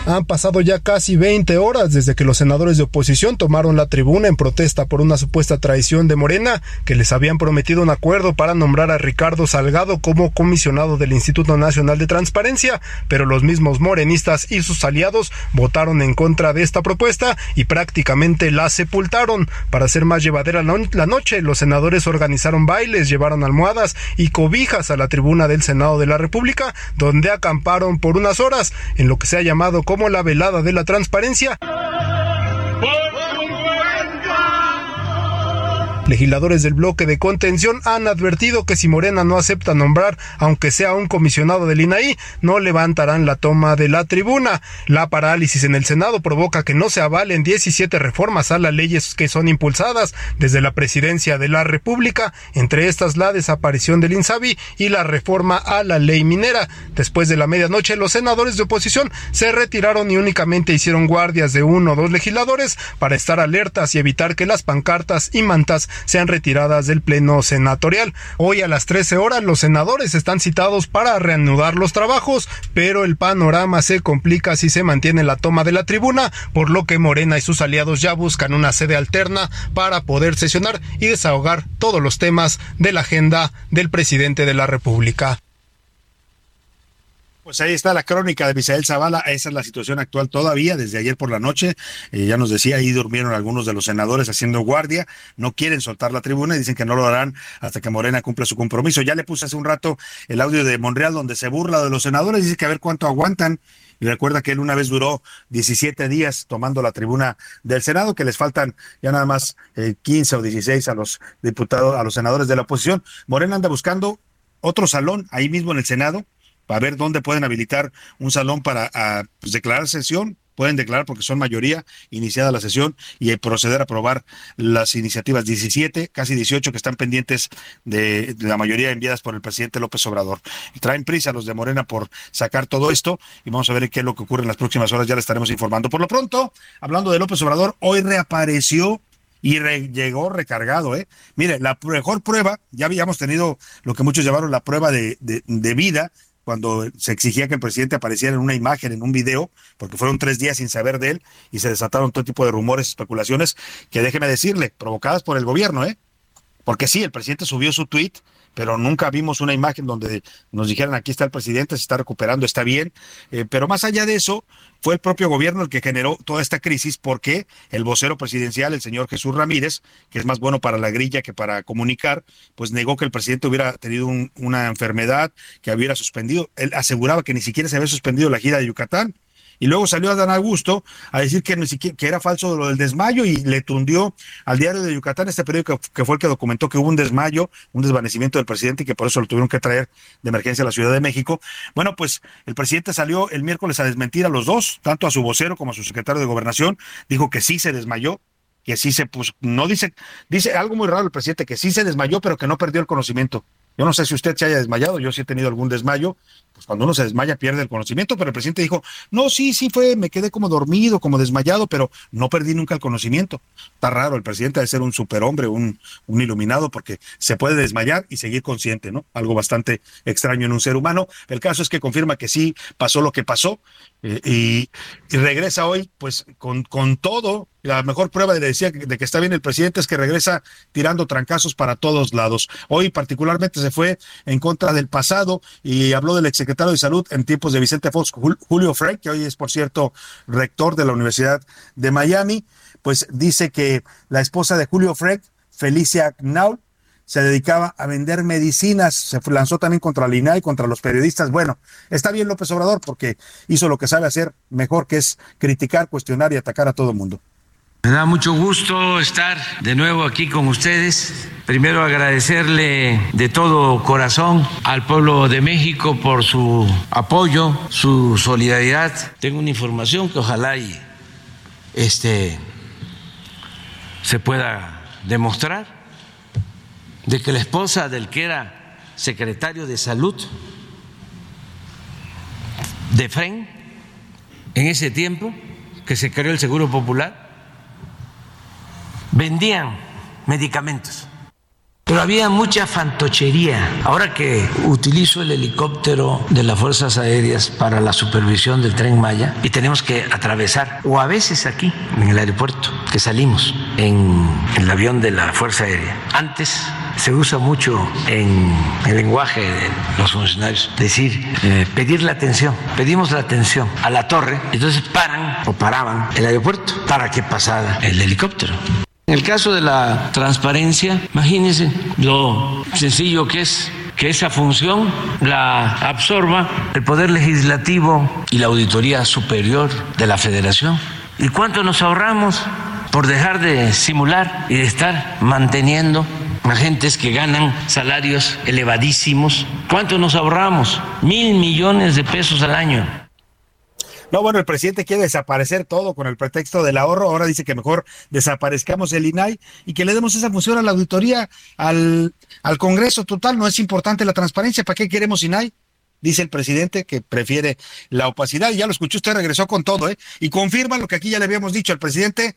Han pasado ya casi 20 horas desde que los senadores de oposición tomaron la tribuna en protesta por una supuesta traición de Morena, que les habían prometido un acuerdo para nombrar a Ricardo Salgado como comisionado del Instituto Nacional de Transparencia, pero los mismos morenistas y sus aliados votaron en contra de esta propuesta y prácticamente la sepultaron. Para hacer más llevadera la noche, los senadores organizaron bailes, llevaron almohadas y cobijas a la tribuna del Senado de la República, donde acamparon por unas horas en lo que se ha llamado como la velada de la transparencia. Legisladores del bloque de contención han advertido que si Morena no acepta nombrar, aunque sea un comisionado del INAI, no levantarán la toma de la tribuna. La parálisis en el Senado provoca que no se avalen 17 reformas a las leyes que son impulsadas desde la presidencia de la República, entre estas la desaparición del INSABI y la reforma a la ley minera. Después de la medianoche, los senadores de oposición se retiraron y únicamente hicieron guardias de uno o dos legisladores para estar alertas y evitar que las pancartas y mantas sean retiradas del Pleno Senatorial. Hoy a las 13 horas los senadores están citados para reanudar los trabajos, pero el panorama se complica si se mantiene la toma de la tribuna, por lo que Morena y sus aliados ya buscan una sede alterna para poder sesionar y desahogar todos los temas de la agenda del presidente de la República. Pues ahí está la crónica de Misael Zavala. Esa es la situación actual todavía, desde ayer por la noche. Eh, ya nos decía, ahí durmieron algunos de los senadores haciendo guardia. No quieren soltar la tribuna y dicen que no lo harán hasta que Morena cumpla su compromiso. Ya le puse hace un rato el audio de Monreal donde se burla de los senadores. Dice que a ver cuánto aguantan. Y recuerda que él una vez duró 17 días tomando la tribuna del Senado, que les faltan ya nada más eh, 15 o 16 a los diputados, a los senadores de la oposición. Morena anda buscando otro salón ahí mismo en el Senado para ver dónde pueden habilitar un salón para pues, declarar sesión. Pueden declarar porque son mayoría iniciada la sesión y proceder a aprobar las iniciativas 17, casi 18 que están pendientes de, la mayoría enviadas por el presidente López Obrador. Traen prisa los de Morena por sacar todo esto y vamos a ver qué es lo que ocurre en las próximas horas. Ya le estaremos informando. Por lo pronto, hablando de López Obrador, hoy reapareció y llegó recargado, ¿eh? Mire, la mejor prueba, ya habíamos tenido lo que muchos llamaron la prueba de, de vida, cuando se exigía que el presidente apareciera en una imagen, en un video, porque fueron tres días sin saber de él y se desataron todo tipo de rumores, especulaciones, que déjeme decirle, provocadas por el gobierno, ¿eh? Porque sí, el presidente subió su tweet pero nunca vimos una imagen donde nos dijeran aquí está el presidente, se está recuperando, está bien. Eh, pero más allá de eso, fue el propio gobierno el que generó toda esta crisis porque el vocero presidencial, el señor Jesús Ramírez, que es más bueno para la grilla que para comunicar, pues negó que el presidente hubiera tenido una enfermedad, que hubiera suspendido. Él aseguraba que ni siquiera se había suspendido la gira de Yucatán y luego salió Dan Augusto a decir que, que era falso lo del desmayo y le tundió al diario de Yucatán, este periódico que, fue el que documentó que hubo un desmayo, un desvanecimiento del presidente y que por eso lo tuvieron que traer de emergencia a la Ciudad de México. Bueno, pues el presidente salió el miércoles a desmentir a los dos, tanto a su vocero como a su secretario de gobernación, dijo que sí se desmayó, que sí se, pues no dice, dice algo muy raro el presidente, que sí se desmayó, pero que no perdió el conocimiento. Yo no sé si usted se haya desmayado, yo sí he tenido algún desmayo, pues cuando uno se desmaya pierde el conocimiento, pero el presidente dijo, no, sí, sí fue, me quedé como dormido, como desmayado, pero no perdí nunca el conocimiento. Está raro, el presidente debe ser un superhombre, un, un iluminado, porque se puede desmayar y seguir consciente, ¿no? Algo bastante extraño en un ser humano. El caso es que confirma que sí pasó lo que pasó eh, y, y, regresa hoy, pues con, con todo, la mejor prueba de, decía, de que está bien el presidente es que regresa tirando trancazos para todos lados. Hoy particularmente se fue en contra del pasado y habló del exsecretario de Salud en tiempos de Vicente Fox, Julio Frey, que hoy es, por cierto, rector de la Universidad de Miami, pues dice que la esposa de Julio Frey, Felicia Knaul, se dedicaba a vender medicinas, se lanzó también contra la INAI, contra los periodistas. Bueno, está bien López Obrador porque hizo lo que sabe hacer mejor, que es criticar, cuestionar y atacar a todo el mundo. Me da mucho gusto estar de nuevo aquí con ustedes. Primero agradecerle de todo corazón al pueblo de México por su apoyo, su solidaridad. Tengo una información que ojalá y este se pueda demostrar de que la esposa del que era secretario de salud de FREN en ese tiempo que se creó el Seguro Popular vendían medicamentos. Pero había mucha fantochería. Ahora que utilizo el helicóptero de las Fuerzas Aéreas para la supervisión del tren Maya y tenemos que atravesar, o a veces aquí, en el aeropuerto, que salimos en el avión de la Fuerza Aérea. Antes se usa mucho en el lenguaje de los funcionarios decir, eh, pedir la atención. Pedimos la atención a la torre, entonces paran o paraban el aeropuerto para que pasara el helicóptero. En el caso de la transparencia, imagínense lo sencillo que es que esa función la absorba el Poder Legislativo y la Auditoría Superior de la Federación. ¿Y cuánto nos ahorramos por dejar de simular y de estar manteniendo agentes que ganan salarios elevadísimos? ¿Cuánto nos ahorramos? Mil millones de pesos al año. No, bueno, el presidente quiere desaparecer todo con el pretexto del ahorro. Ahora dice que mejor desaparezcamos el INAI y que le demos esa función a la auditoría, al, al Congreso. Total, no es importante la transparencia. ¿Para qué queremos INAI? Dice el presidente que prefiere la opacidad. Y ya lo escuchó usted, regresó con todo, ¿eh? Y confirma lo que aquí ya le habíamos dicho al presidente,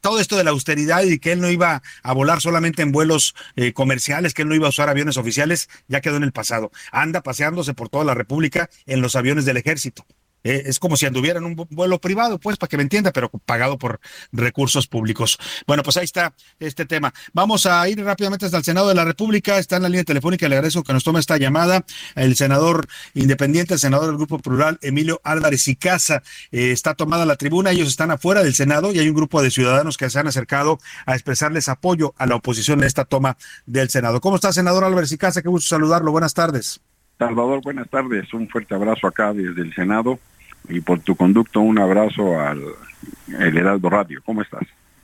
todo esto de la austeridad y que él no iba a volar solamente en vuelos eh, comerciales, que él no iba a usar aviones oficiales, ya quedó en el pasado. Anda paseándose por toda la República en los aviones del ejército. Eh, es como si anduviera en un vuelo privado, pues, para que me entienda, pero pagado por recursos públicos. Bueno, pues ahí está este tema. Vamos a ir rápidamente hasta el Senado de la República. Está en la línea telefónica. Le agradezco que nos tome esta llamada. El senador independiente, el senador del Grupo Plural, Emilio Álvarez y Casa, eh, está tomada la tribuna. Ellos están afuera del Senado y hay un grupo de ciudadanos que se han acercado a expresarles apoyo a la oposición en esta toma del Senado. ¿Cómo está, senador Álvarez y Casa? Qué gusto saludarlo. Buenas tardes. Salvador, buenas tardes. Un fuerte abrazo acá desde el Senado y por tu conducto un abrazo al el Heraldo Radio. ¿Cómo estás?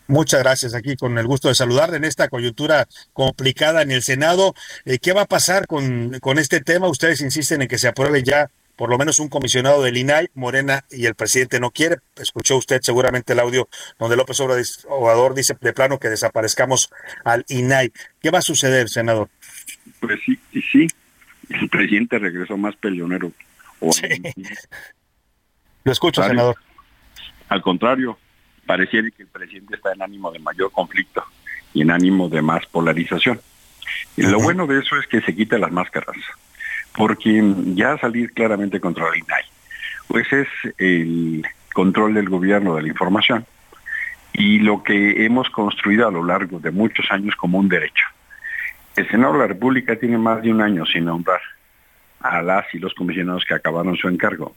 Muchas gracias aquí con el gusto de saludar en esta coyuntura complicada en el Senado. Eh, ¿Qué va a pasar con, con este tema? Ustedes insisten en que se apruebe ya por lo menos un comisionado del INAI, Morena y el presidente no quiere. Escuchó usted seguramente el audio donde López Obrador dice de plano que desaparezcamos al INAI. ¿Qué va a suceder, senador? Pues sí, sí, el presidente regresó más peleonero. Lo escucho, senador. Al contrario, pareciera que el presidente está en ánimo de mayor conflicto y en ánimo de más polarización. Y lo bueno de eso es que se quita las máscaras, porque ya salir claramente contra el INAI, pues es el control del gobierno de la información y lo que hemos construido a lo largo de muchos años como un derecho. El Senado de la República tiene más de un año sin nombrar a las y los comisionados que acabaron su encargo.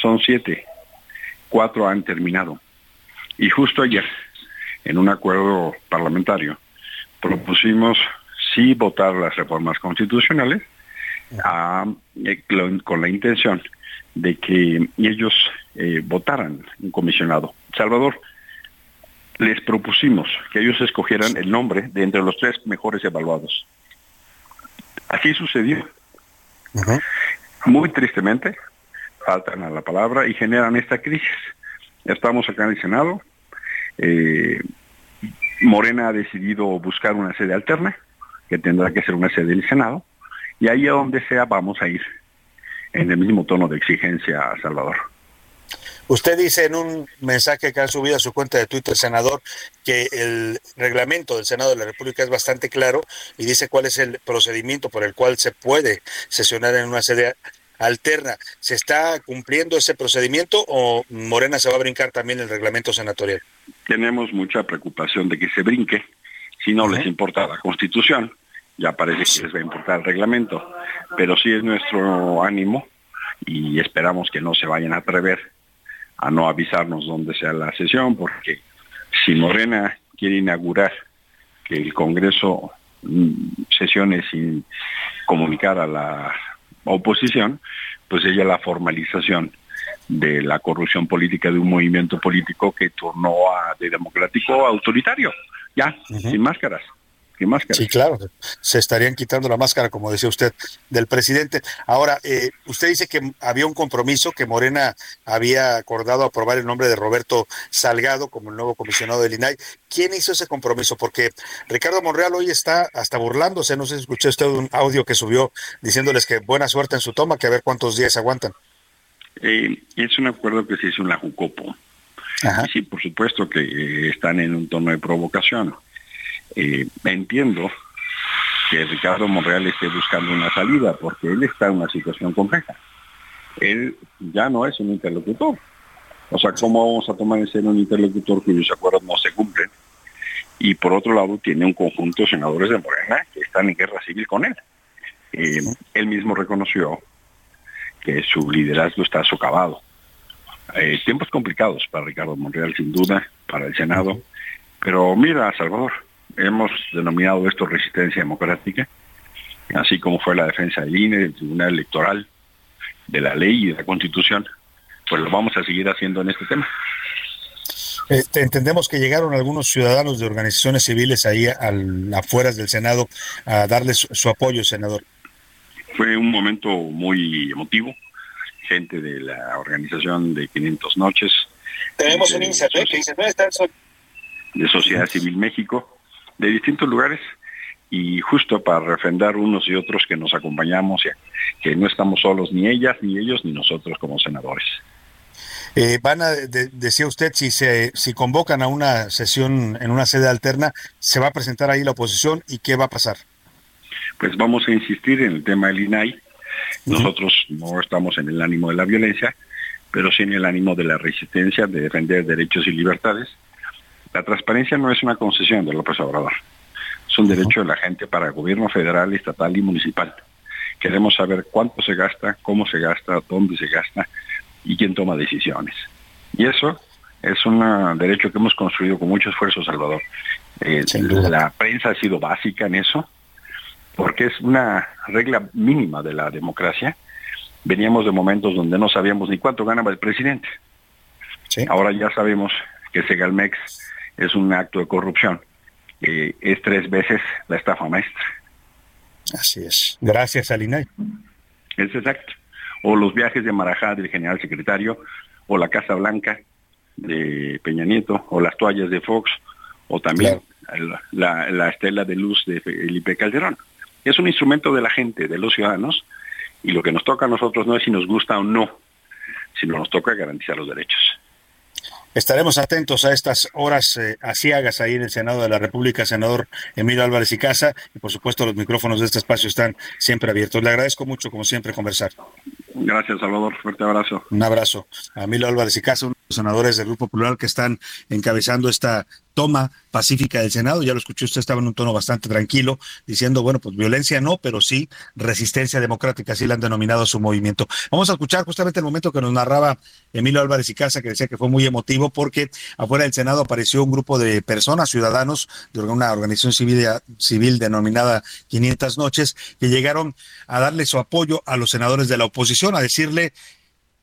Son siete, cuatro han terminado. Y justo ayer, en un acuerdo parlamentario, propusimos sí votar las reformas constitucionales a, eh, con la intención de que ellos eh, votaran un comisionado. Salvador, les propusimos que ellos escogieran el nombre de entre los tres mejores evaluados. Así sucedió. Muy tristemente, faltan a la palabra y generan esta crisis. Estamos acá en el Senado. eh, Morena ha decidido buscar una sede alterna, que tendrá que ser una sede del Senado, y ahí a donde sea vamos a ir, en el mismo tono de exigencia, Salvador. Usted dice en un mensaje que ha subido a su cuenta de Twitter, senador, que el reglamento del Senado de la República es bastante claro y dice cuál es el procedimiento por el cual se puede sesionar en una sede alterna. ¿Se está cumpliendo ese procedimiento o Morena se va a brincar también el reglamento senatorial? Tenemos mucha preocupación de que se brinque, si no les importa la Constitución, ya parece que les va a importar el reglamento, pero sí es nuestro ánimo y esperamos que no se vayan a atrever a no avisarnos dónde sea la sesión, porque si Morena quiere inaugurar que el Congreso mm, sesione sin comunicar a la oposición, pues ella la formalización de la corrupción política de un movimiento político que turnó a, de democrático a autoritario, ya, sin máscaras. Máscaras. Sí, claro, se estarían quitando la máscara, como decía usted, del presidente. Ahora, eh, usted dice que había un compromiso, que Morena había acordado aprobar el nombre de Roberto Salgado como el nuevo comisionado del INAI. ¿Quién hizo ese compromiso? Porque Ricardo Monreal hoy está hasta burlándose, no sé si escuchó usted un audio que subió diciéndoles que buena suerte en su toma, que a ver cuántos días aguantan. Eh, es un acuerdo que se hizo en la Jucopo. Sí, por supuesto que eh, están en un tono de provocación. Eh, entiendo que Ricardo Monreal esté buscando una salida porque él está en una situación compleja. Él ya no es un interlocutor. O sea, ¿cómo vamos a tomar en serio un interlocutor cuyos acuerdos no se cumplen? Y por otro lado, tiene un conjunto de senadores de Morena que están en guerra civil con él. Eh, él mismo reconoció que su liderazgo está socavado. Eh, tiempos complicados para Ricardo Monreal, sin duda, para el Senado. Pero mira, Salvador, hemos denominado esto resistencia democrática, así como fue la defensa del INE, del Tribunal Electoral, de la ley y de la Constitución, pues lo vamos a seguir haciendo en este tema. Este, entendemos que llegaron algunos ciudadanos de organizaciones civiles ahí al, afuera del Senado a darles su, su apoyo, senador. Fue un momento muy emotivo, gente de la organización de 500 Noches. Tenemos de, un que dice, ¿dónde está el sol? de Sociedad Civil México, de distintos lugares, y justo para refrendar unos y otros que nos acompañamos, que no estamos solos ni ellas, ni ellos, ni nosotros como senadores. Eh, van a, de, decía usted, si se si convocan a una sesión en una sede alterna, se va a presentar ahí la oposición y qué va a pasar. Pues vamos a insistir en el tema del INAI. Nosotros no estamos en el ánimo de la violencia, pero sí en el ánimo de la resistencia, de defender derechos y libertades. La transparencia no es una concesión de López Obrador, es un derecho de la gente para el gobierno federal, estatal y municipal. Queremos saber cuánto se gasta, cómo se gasta, dónde se gasta y quién toma decisiones. Y eso es un derecho que hemos construido con mucho esfuerzo, Salvador. Eh, la prensa ha sido básica en eso, porque es una regla mínima de la democracia. Veníamos de momentos donde no sabíamos ni cuánto ganaba el presidente. Ahora ya sabemos que Segalmex es un acto de corrupción. Eh, es tres veces la estafa maestra. Así es. Gracias al INAI. Es exacto. O los viajes de Marajá del general secretario, o la Casa Blanca de Peña Nieto, o las toallas de Fox, o también la, la, la estela de luz de Felipe Calderón. Es un instrumento de la gente, de los ciudadanos, y lo que nos toca a nosotros no es si nos gusta o no, sino nos toca garantizar los derechos. Estaremos atentos a estas horas eh, asiagas ahí en el Senado de la República, senador Emilio Álvarez y Casa, y por supuesto los micrófonos de este espacio están siempre abiertos. Le agradezco mucho, como siempre, conversar. Gracias, Salvador. Fuerte abrazo. Un abrazo a Emilio Álvarez y Casa. senadores del Grupo Popular que están encabezando esta toma pacífica del Senado. Ya lo escuché, usted estaba en un tono bastante tranquilo, diciendo, bueno, pues violencia no, pero sí resistencia democrática, así le han denominado su movimiento. Vamos a escuchar justamente el momento que nos narraba Emilio Álvarez y Casa, que decía que fue muy emotivo porque afuera del Senado apareció un grupo de personas, ciudadanos, de una organización civil, civil denominada 500 Noches, que llegaron a darle su apoyo a los senadores de la oposición, a decirle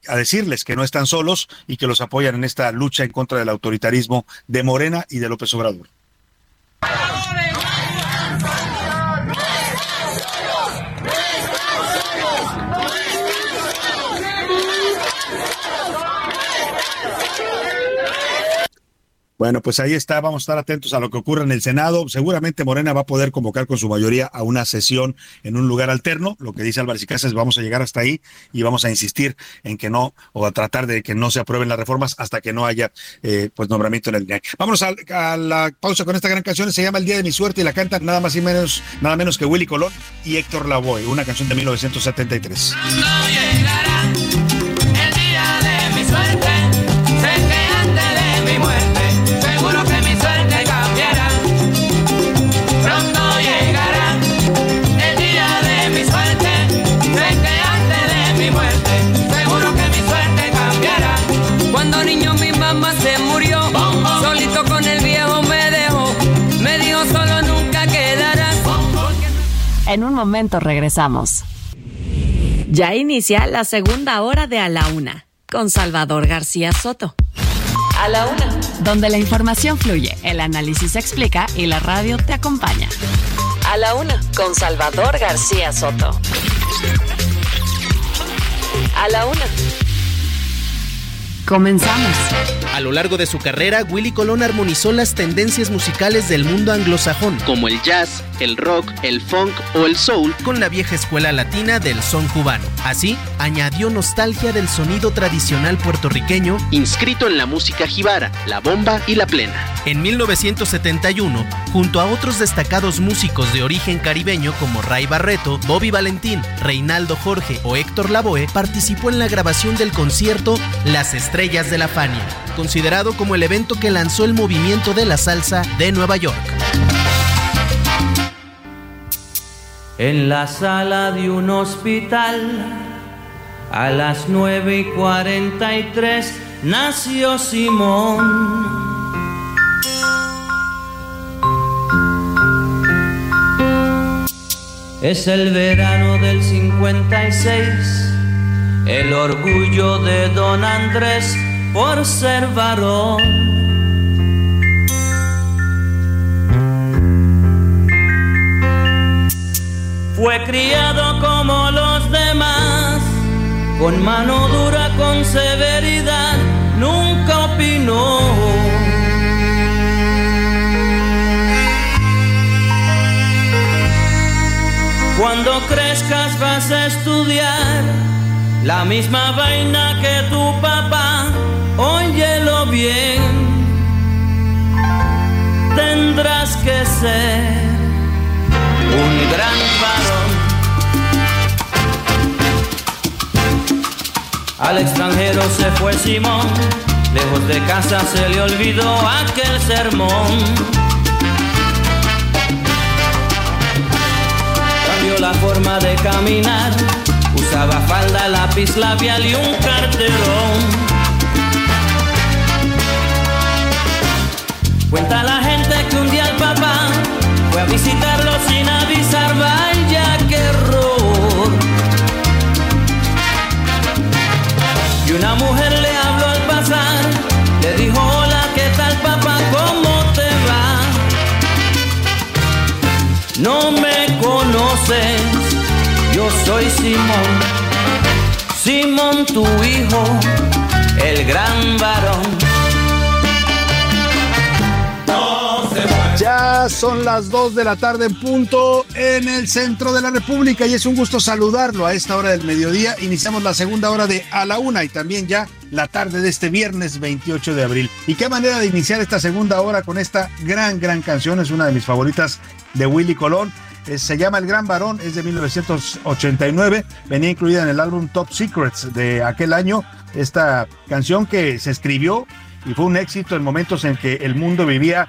a decirles que no están solos y que los apoyan en esta lucha en contra del autoritarismo de Morena y de López Obrador. Bueno, pues ahí está, vamos a estar atentos a lo que ocurra en el Senado. Seguramente Morena va a poder convocar con su mayoría a una sesión en un lugar alterno. Lo que dice Álvarez y vamos a llegar hasta ahí y vamos a insistir en que no, o a tratar de que no se aprueben las reformas hasta que no haya eh, pues nombramiento en el día. Vámonos a, la pausa con esta gran canción, se llama El Día de mi Suerte y la cantan nada más y menos, nada menos que Willy Colón y Héctor Lavoe, una canción de 1973. No llegará el Cuando niño mi mamá se murió, solito con el viejo me dejó, me dijo solo nunca quedarás. En un momento regresamos. Ya inicia la segunda hora de A la Una con Salvador García Soto. A la Una, donde la información fluye, el análisis se explica y la radio te acompaña. A la Una con Salvador García Soto. A la Una. Comenzamos. A lo largo de su carrera, Willy Colón armonizó las tendencias musicales del mundo anglosajón, como el jazz, el rock, el funk o el soul, con la vieja escuela latina del son cubano. Así, añadió nostalgia del sonido tradicional puertorriqueño, inscrito en la música jibara, la bomba y la plena. En 1971, junto a otros destacados músicos de origen caribeño como Ray Barreto, Bobby Valentín, Reinaldo Jorge o Héctor Lavoe, participó en la grabación del concierto Las Estrellas de la Fania, considerado como el evento que lanzó el movimiento de la salsa de Nueva York. En la sala de un hospital, a las 9 y 43, nació Simón. Es el verano del 56, el orgullo de don Andrés por ser varón. Fue criado como los demás, con mano dura, con severidad, nunca opinó. Cuando crezcas vas a estudiar la misma vaina que tu papá, óyelo bien. Tendrás que ser un gran varón. Al extranjero se fue Simón, lejos de casa se le olvidó aquel sermón. Cambió la forma de caminar, usaba falda, lápiz labial y un carterón. Cuenta la gente que un día el papá fue a visitarlo sin avisar, vaya qué error. Y una mujer le habló al pasar, le dijo, hola, ¿qué tal papá? ¿Cómo te va? No me conoces, soy Simón, Simón tu hijo, el gran varón. Ya son las 2 de la tarde en punto en el centro de la República y es un gusto saludarlo a esta hora del mediodía. Iniciamos la segunda hora de A la Una y también ya la tarde de este viernes 28 de abril. Y qué manera de iniciar esta segunda hora con esta gran, gran canción. Es una de mis favoritas de Willy Colón. Eh, se llama El Gran Varón, es de 1989, venía incluida en el álbum Top Secrets de aquel año, esta canción que se escribió y fue un éxito en momentos en que el mundo vivía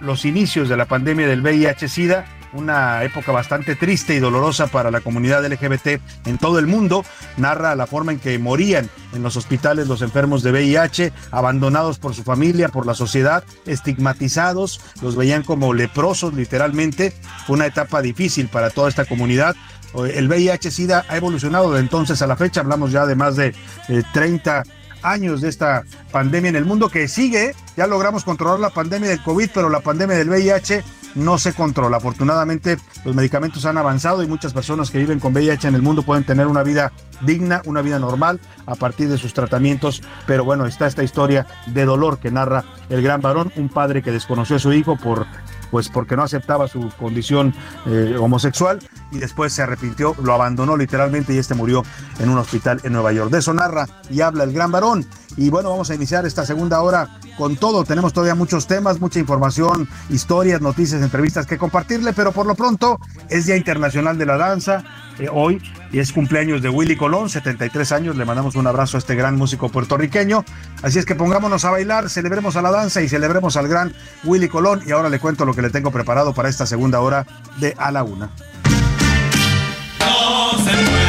los inicios de la pandemia del VIH-Sida una época bastante triste y dolorosa para la comunidad LGBT en todo el mundo. Narra la forma en que morían en los hospitales los enfermos de VIH, abandonados por su familia, por la sociedad, estigmatizados, los veían como leprosos literalmente. Fue una etapa difícil para toda esta comunidad. El VIH-Sida ha evolucionado de entonces a la fecha, hablamos ya de más de 30 años de esta pandemia en el mundo que sigue. Ya logramos controlar la pandemia del COVID, pero la pandemia del VIH no se controla. Afortunadamente, los medicamentos han avanzado y muchas personas que viven con VIH en el mundo pueden tener una vida digna, una vida normal a partir de sus tratamientos. Pero bueno, está esta historia de dolor que narra el gran varón, un padre que desconoció a su hijo por pues porque no aceptaba su condición eh, homosexual y después se arrepintió, lo abandonó literalmente y este murió en un hospital en Nueva York. De eso narra y habla el gran varón. Y bueno, vamos a iniciar esta segunda hora con todo. Tenemos todavía muchos temas, mucha información, historias, noticias, entrevistas que compartirle, pero por lo pronto es Día Internacional de la Danza. Eh, hoy y es cumpleaños de Willy Colón, 73 años. Le mandamos un abrazo a este gran músico puertorriqueño. Así es que pongámonos a bailar, celebremos a la danza y celebremos al gran Willy Colón. Y ahora le cuento lo que le tengo preparado para esta segunda hora de A la Una. se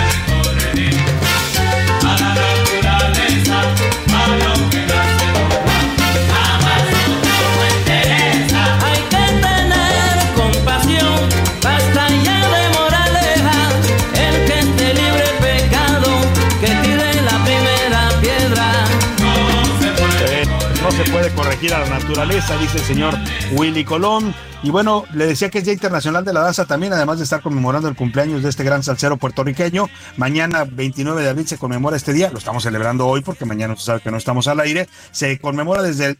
puede corregir a la naturaleza, dice el señor Willy Colón. Y bueno, le decía que es Día Internacional de la Danza también, además de estar conmemorando el cumpleaños de este gran salsero puertorriqueño. Mañana, 29 de abril, se conmemora este día. Lo estamos celebrando hoy porque mañana se sabe que no estamos al aire. Se conmemora desde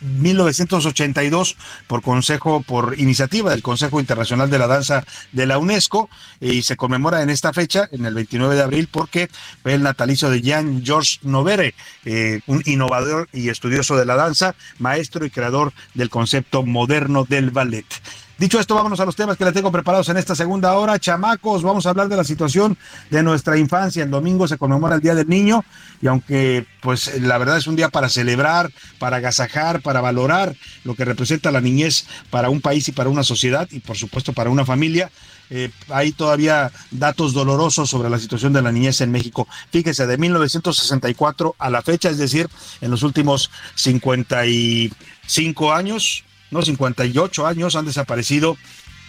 1982 por consejo, por iniciativa del Consejo Internacional de la Danza de la UNESCO. Y se conmemora en esta fecha, en el 29 de abril, porque fue el natalicio de Jean Georges Novere, eh, un innovador y estudioso de la danza, maestro y creador del concepto moderno del ballet. Dicho esto, vámonos a los temas que le tengo preparados en esta segunda hora. Chamacos, vamos a hablar de la situación de nuestra infancia. El domingo se conmemora el Día del Niño y aunque pues la verdad es un día para celebrar, para agasajar, para valorar lo que representa la niñez para un país y para una sociedad y por supuesto para una familia, eh, hay todavía datos dolorosos sobre la situación de la niñez en México. Fíjese, de 1964 a la fecha, es decir, en los últimos 55 años, no 58 años han desaparecido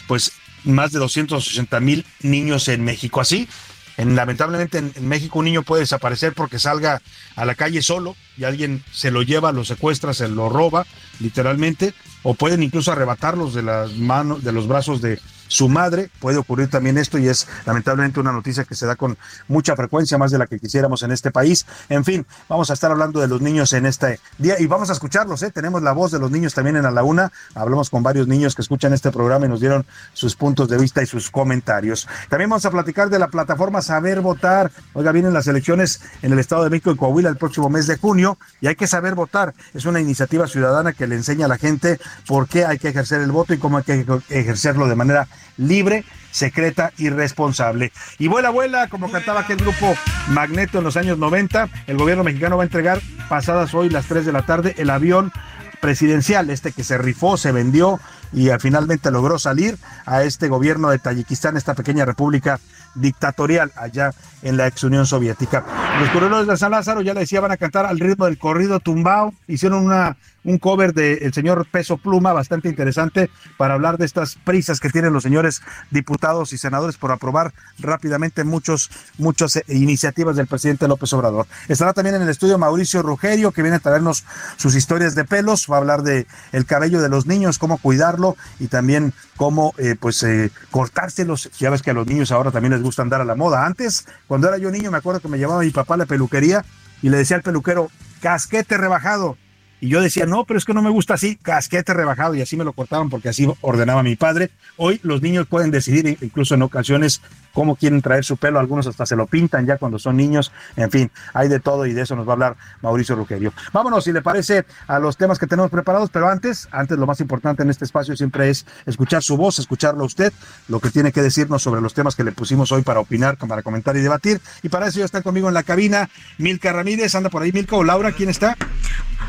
pues más de 280 mil niños en México. Así, en, lamentablemente en, México un niño puede desaparecer porque salga a la calle solo y alguien se lo lleva, lo secuestra, se lo roba, literalmente, o pueden incluso arrebatarlos de las manos, de los brazos de, su madre. Puede ocurrir también esto y es lamentablemente una noticia que se da con mucha frecuencia, más de la que quisiéramos en este país. En fin, vamos a estar hablando de los niños en este día y vamos a escucharlos. ¿eh? Tenemos la voz de los niños también en A la Una. Hablamos con varios niños que escuchan este programa y nos dieron sus puntos de vista y sus comentarios. También vamos a platicar de la plataforma Saber Votar. Oiga, vienen las elecciones en el Estado de México y Coahuila el próximo mes de junio y hay que saber votar. Es una iniciativa ciudadana que le enseña a la gente por qué hay que ejercer el voto y cómo hay que ejercerlo de manera libre, secreta y responsable. Y vuela, vuela, como cantaba aquel grupo Magneto en los años 90, el gobierno mexicano va a entregar pasadas hoy las 3 de la tarde el avión presidencial, este que se rifó, se vendió y finalmente logró salir a este gobierno de Tayikistán, esta pequeña república dictatorial allá en la ex Unión Soviética. Los corredores de San Lázaro ya le decía van a cantar al ritmo del corrido tumbao, hicieron una un cover del señor Peso Pluma bastante interesante para hablar de estas prisas que tienen los señores diputados y senadores por aprobar rápidamente muchos, muchas iniciativas del presidente López Obrador. Estará también en el estudio Mauricio Rugerio, que viene a traernos sus historias de pelos, va a hablar de el cabello de los niños, cómo y también cómo eh, pues eh, cortárselos. Ya ves que a los niños ahora también les gusta andar a la moda. Antes, cuando era yo niño, me acuerdo que me llevaba mi papá a la peluquería y le decía al peluquero, casquete rebajado y yo decía, no, pero es que no me gusta así, casquete rebajado y así me lo cortaban porque así ordenaba mi padre. Hoy los niños pueden decidir, incluso en ocasiones, cómo quieren traer su pelo, algunos hasta se lo pintan ya cuando son niños, en fin, hay de todo y de eso nos va a hablar Mauricio Rugerio. Vámonos, si le parece, a los temas que tenemos preparados, pero antes, antes lo más importante en este espacio siempre es escuchar su voz, escucharlo a usted, lo que tiene que decirnos sobre los temas que le pusimos hoy para opinar, para comentar y debatir. Y para eso ya está conmigo en la cabina Milka Ramírez, anda por ahí Milka o Laura, ¿quién está?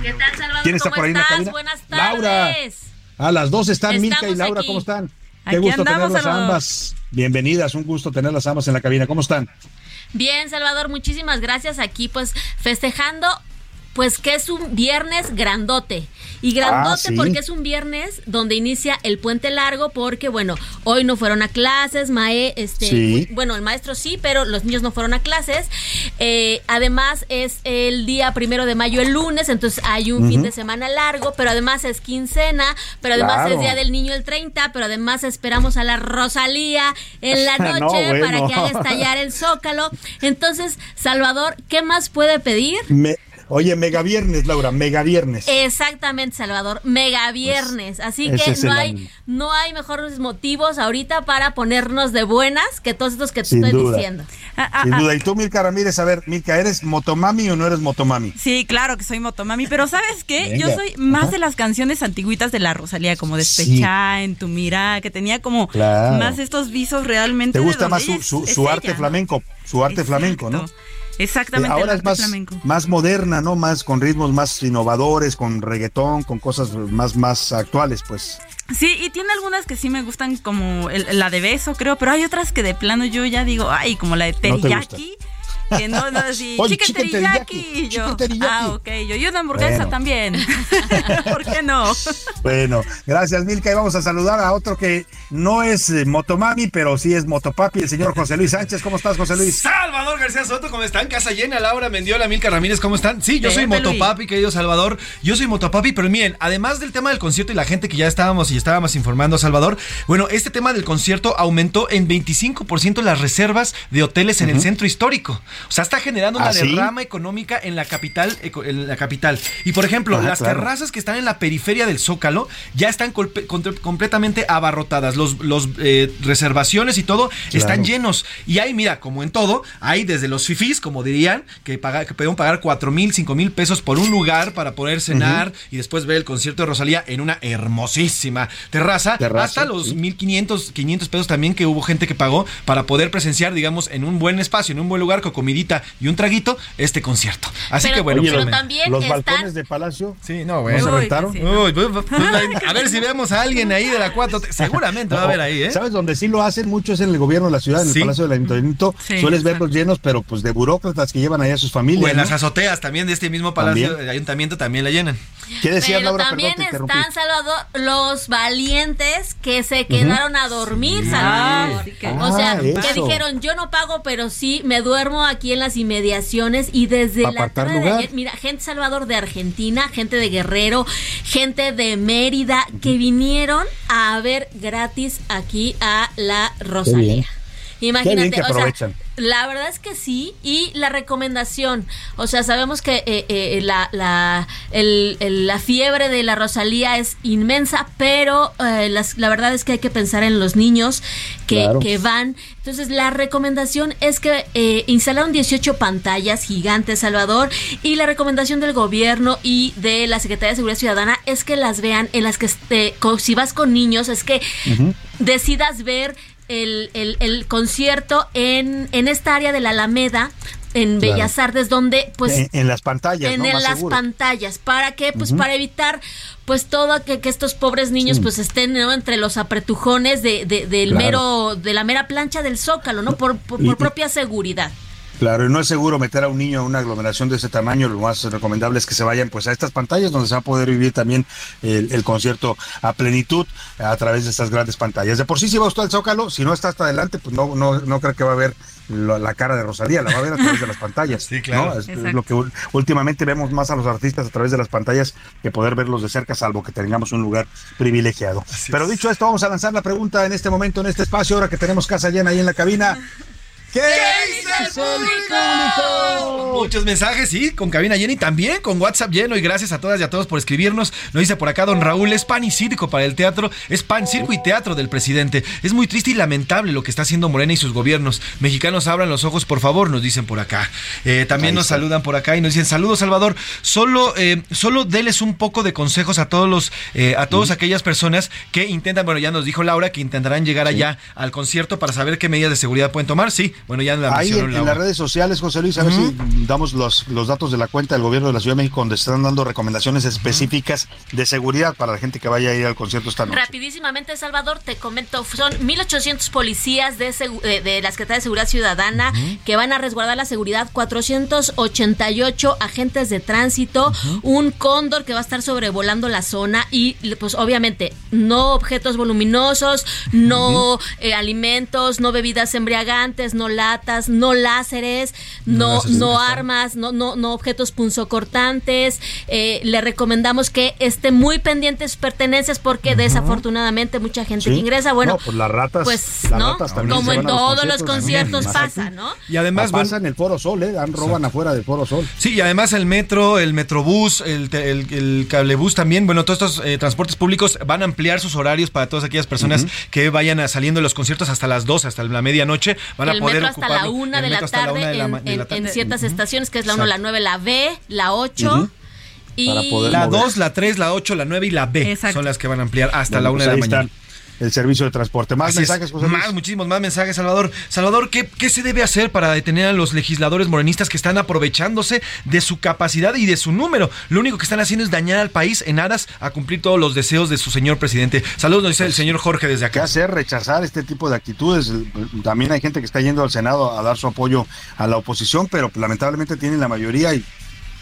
¿Qué tal, Salvador? ¿Quién está ¿Cómo por ahí en la estás? cabina? Buenas tardes. Laura. A las dos están Milka y Laura, aquí. ¿cómo están? Qué Aquí gusto andamos, tenerlas Salvador. ambas. Bienvenidas, un gusto tenerlas ambas en la cabina. ¿Cómo están? Bien, Salvador, muchísimas gracias aquí, pues festejando, pues que es un viernes grandote. Y grandote Ah, sí. porque es un viernes donde inicia el puente largo, porque bueno, hoy no fueron a clases, Mae, este, Sí. bueno, el maestro sí, pero los niños no fueron a clases. Eh, además es el día primero de mayo, el lunes, entonces hay un fin de semana largo, pero además es quincena, pero además Claro. es día del niño el 30, pero además esperamos a la Rosalía en la No, noche para que haga estallar el zócalo. Entonces, Salvador, ¿qué más puede pedir? Me- oye, mega viernes, Laura, mega viernes. Exactamente, Salvador, mega viernes. Así que no hay, ánimo. no hay mejores motivos ahorita para ponernos de buenas que todos estos que te Sin estoy duda. diciendo. Sin duda. ¿Y tú, Milka Ramírez? A ver, Milka, ¿eres motomami o no eres motomami? Sí, claro que soy motomami, pero ¿sabes qué? Venga. Yo soy más Ajá. de las canciones antiguitas de la Rosalía, como Despechá, En tu mira, que tenía como Claro. más estos visos realmente. ¿Te gusta más su, su, su arte ella. flamenco? Su arte flamenco, ¿no? Exactamente. Eh, ahora es más, flamenco. más moderna, ¿no? Más con ritmos más innovadores, con reggaetón, con cosas más, más actuales, pues. Sí, y tiene algunas que sí me gustan, como el- la de beso, creo, pero hay otras que de plano yo ya digo, ay, como la de No teriyaki. Que no, no, así, Oye, teriyaki. yo, ah, ok, yo, y una hamburguesa Bueno. también. ¿Por qué no? Bueno, gracias Milka y vamos a saludar a otro que no es eh, motomami, pero sí es motopapi, el señor José Luis Sánchez. ¿Cómo estás, José Luis? Salvador García Soto, ¿cómo están? Casa llena, Laura Mendiola, Milka Ramírez, ¿cómo están? Sí, yo soy Pepe Luis. motopapi, querido Salvador. Yo soy motopapi, pero miren, además del tema del concierto y la gente que ya estábamos y estábamos informando a Salvador, bueno, este tema del concierto aumentó en 25% las reservas de hoteles en el centro histórico. O sea, está generando una ¿Ah, sí? derrama económica en la capital, en la capital. Y por ejemplo, las claro. terrazas que están en la periferia del Zócalo ya están completamente abarrotadas. Los, los eh, reservaciones y todo están llenos. Y hay, mira, como en todo, hay desde los fifís, como dirían, que, paga, que pueden pagar 4 mil, 5 mil pesos por un lugar para poder cenar y después ver el concierto de Rosalía en una hermosísima terraza, Terraza, hasta los sí. 1500, 500 pesos también que hubo gente que pagó para poder presenciar, digamos, en un buen espacio, en un buen lugar con comidita y un traguito este concierto. Así Pero- que bueno, pero pues, también Los están- balcones de Palacio. Sí, no, ¿No bueno. se rentaron? Uy, pues, pues, a ver si vemos a alguien ahí de la 4. Seguramente va a haber ahí, ¿eh? ¿Sabes dónde sí lo hacen? Mucho es en el gobierno de la ciudad, en Sí. el Palacio del Ayuntamiento. Sí, Sueles verlos llenos, pero pues de burócratas que llevan ahí a sus familias. O en las azoteas también de este mismo palacio También. de ayuntamiento también la llenan. ¿Qué decía Pero Laura? también Perdón, están, Salvador, los valientes que se quedaron a dormir, Sí. Salvador. Ah, o sea, Ah, que dijeron, yo no pago, pero sí me duermo aquí en las inmediaciones y desde la tarde de lugar. ayer, mira, gente Salvador de Argentina, gente de Guerrero, gente de Mérida, que vinieron a ver gratis aquí a la Rosalía. Imagínate, que o sea, la verdad es que sí, y la recomendación, o sea, sabemos que eh, eh, la, la, el- el- la fiebre de la Rosalía es inmensa, pero eh, las- la verdad es que hay que pensar en los niños que, Claro. que van. Entonces, la recomendación es que instalaron 18 pantallas gigantes, Salvador, y la recomendación del gobierno y de la Secretaría de Seguridad Ciudadana es que las vean en las que, este, si vas con niños, es que decidas ver el, el- el concierto en, en esta área de la Alameda, en Claro. Bellas Artes, donde pues... en, en las pantallas, en, ¿no? en Más las seguro. pantallas, ¿para qué? Pues para evitar pues todo que, que estos pobres niños Sí. pues estén ¿no? entre los apretujones de, de- del Claro. mero, de la mera plancha del Zócalo, ¿no? Por, por- Y- por y- propia seguridad. Claro, y no es seguro meter a un niño en una aglomeración de ese tamaño. Lo más recomendable es que se vayan pues a estas pantallas donde se va a poder vivir también el, el concierto a plenitud a través de estas grandes pantallas. De por sí, si va usted al Zócalo, si no está hasta adelante, pues no, no, no creo que va a ver la cara de Rosalía, la va a ver a través de las pantallas. Sí, claro. Es, es lo que últimamente vemos más a los artistas a través de las pantallas que poder verlos de cerca, salvo que tengamos un lugar privilegiado. Pero dicho esto, vamos a lanzar la pregunta en este momento, en este espacio, ahora que tenemos casa llena ahí en la cabina. ¿Qué dice el público? Muchos mensajes, sí, con cabina llena y también con WhatsApp lleno. Y gracias a todas y a todos por escribirnos. Nos dice por acá don Raúl, es pan y circo para el teatro, es pan, circo y teatro del presidente. Es muy triste y lamentable lo que está haciendo Morena y sus gobiernos. Mexicanos abran los ojos, por favor, nos dicen por acá. Eh, también nos saludan por acá y nos dicen saludos, Salvador. Solo, eh, solo deles un poco de consejos a todos los, eh, a todas aquellas personas que intentan, bueno, ya nos dijo Laura que intentarán llegar allá al concierto para saber qué medidas de seguridad pueden tomar. Sí, bueno, ya la Ahí en, las redes sociales, José Luis, a ver si damos los, los datos de la cuenta del gobierno de la Ciudad de México donde están dando recomendaciones específicas de seguridad para la gente que vaya a ir al concierto esta noche. Rapidísimamente, Salvador, te comento, son 1.800 policías de, eh, de la Secretaría de Seguridad Ciudadana que van a resguardar la seguridad, 488 agentes de tránsito, un cóndor que va a estar sobrevolando la zona y pues obviamente no objetos voluminosos, no eh, alimentos, no bebidas embriagantes, no latas, no láseres, No no, láseres, no está. armas, no, no, no objetos punzocortantes. Eh, le recomendamos que esté muy pendiente de sus pertenencias porque desafortunadamente mucha gente Sí. que ingresa, bueno, No, pues las ratas, pues, las ¿no? ratas también Como en todos los conciertos pasa, ¿no? Y además, pasa en el Foro Sol, ¿eh? Dan, roban afuera del Foro Sol. Sí, y además el metro, el metrobús, el, el, el cablebús también, bueno, todos estos eh, transportes públicos van a ampliar sus horarios para todas aquellas personas que vayan a- saliendo de los conciertos hasta las 12, hasta la medianoche, van a poder metro hasta la una de la tarde una de la en, ciertas estaciones, que es la 1, Exacto. la 9, la B, la 8. Ujú. Y La 2, la 3, la 8, la 9 y la B son las que van a ampliar hasta Bueno, la 1 pues de la mañana. El servicio de transporte. Más Así mensajes, José Luis. Más, muchísimos más mensajes, Salvador. Salvador, ¿qué, ¿qué se debe hacer para detener a los legisladores morenistas que están aprovechándose de su capacidad y de su número? Lo único que están haciendo es dañar al país en aras a cumplir todos los deseos de su señor presidente. Saludos, nos dice el señor Jorge desde ¿Qué acá. hacer? Rechazar este tipo de actitudes. También hay gente que está yendo al Senado a dar su apoyo a la oposición, pero lamentablemente tienen la mayoría y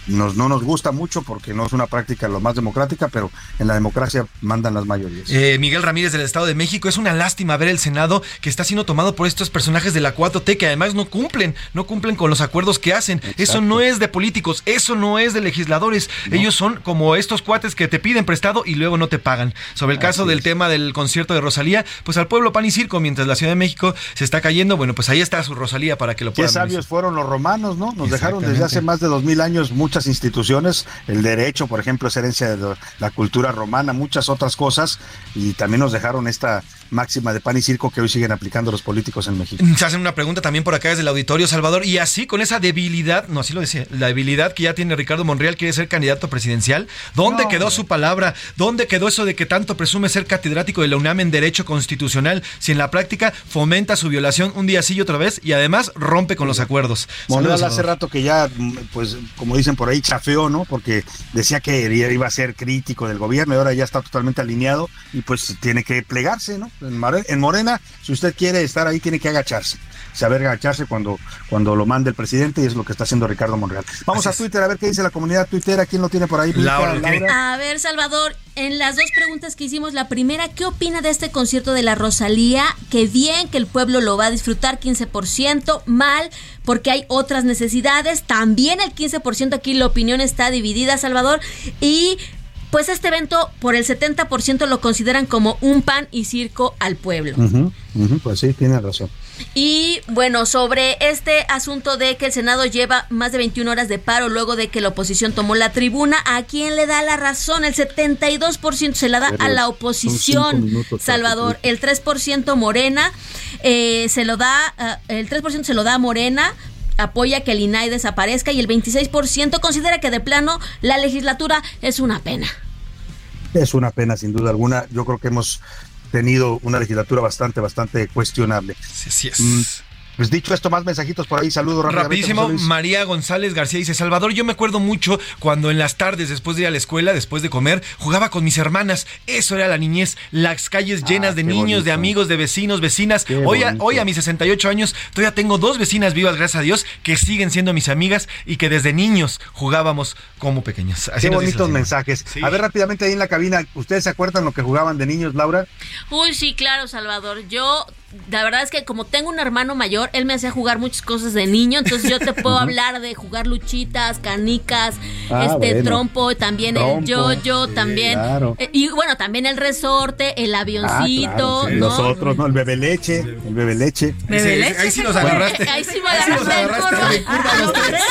nos, no nos gusta mucho porque no es una práctica lo más democrática, pero en la democracia mandan las mayorías. Eh, Miguel Ramírez del Estado de México, es una lástima ver el Senado que está siendo tomado por estos personajes de la 4T que además no cumplen, no cumplen con los acuerdos que hacen. Eso no es de políticos, eso no es de legisladores. Ellos son como estos cuates que te piden prestado y luego no te pagan. Sobre el caso del tema del concierto de Rosalía, pues al pueblo pan y circo, mientras la Ciudad de México se está cayendo, bueno, pues ahí está su Rosalía para que lo Qué puedan ver. sabios fueron los romanos, ¿no? Nos dejaron desde hace más de dos mil años muchas instituciones, el derecho, por ejemplo, es herencia de la cultura romana, muchas otras cosas, y también nos dejaron esta máxima de pan y circo que hoy siguen aplicando los políticos en México. Se hacen una pregunta también por acá desde el auditorio Salvador y así con esa debilidad, no así lo decía, la debilidad que ya tiene Ricardo Monreal quiere ser candidato presidencial. ¿Dónde No, quedó hombre. su palabra? ¿Dónde quedó eso de que tanto presume ser catedrático de la UNAM en Derecho Constitucional si en la práctica fomenta su violación un día sí y otra vez y además rompe con los acuerdos? Monreal hace rato que ya, pues, como dicen por ahí, chafeó, ¿no? Porque decía que iba a ser crítico del gobierno y ahora ya está totalmente alineado y pues tiene que plegarse, ¿no? En, More- en Morena, si usted quiere estar ahí, tiene que agacharse. Saber agacharse cuando, cuando lo mande el presidente y es lo que está haciendo Ricardo Monreal. Vamos a Twitter a ver qué dice la comunidad tuitera. ¿Quién lo tiene por ahí? A ver, Salvador, en las dos preguntas que hicimos, la primera, ¿qué opina de este concierto de la Rosalía? Que bien, que el pueblo lo va a disfrutar, 15%, mal, porque hay otras necesidades, también el 15%, aquí la opinión está dividida, Salvador, y pues este evento por el 70% lo consideran como un pan y circo al pueblo. Pues sí, tiene razón. Y bueno, sobre este asunto de que el Senado lleva más de 21 horas de paro luego de que la oposición tomó la tribuna, ¿a quién le da la razón? El 72% se la da Pero a la oposición, minutos, Salvador. El 3% Morena, eh, se lo da, ah, el 3% se lo da a Morena apoya que el INAI desaparezca y el 26% considera que de plano la legislatura es una pena. Es una pena, sin duda alguna. Yo creo que hemos tenido una legislatura bastante, bastante cuestionable. Sí, sí es. Pues dicho esto, más mensajitos por ahí. Saludos Rapidísimo. María González García dice, Salvador, yo me acuerdo mucho cuando en las tardes, después de ir a la escuela, después de comer, jugaba con mis hermanas. Eso era la niñez, las calles llenas de Ah, niños, de amigos, de vecinos, vecinas. Hoy a, bonito. hoy a mis 68 años todavía tengo dos vecinas vivas, gracias a Dios, que siguen siendo mis amigas y que desde niños jugábamos como pequeños. Así Qué bonitos mensajes. Sí. A ver, rápidamente ahí en la cabina, ¿ustedes se acuerdan lo que jugaban de niños, Laura? Uy, sí, claro, Salvador. Yo la verdad es que como tengo un hermano mayor, él me hacía jugar muchas cosas de niño, entonces yo te puedo hablar de jugar luchitas, canicas, Ah, este bueno. trompo, también el yo-yo, sí, también. claro. Eh, y bueno, también el resorte, el Ah, avioncito, claro, sí. ¿no? Nosotros, ¿no? El bebe leche, el bebe leche. Ese- ese- ahí sí los agarraste. Ahí sí me Ahí sí los agarraste curva. curva los tres.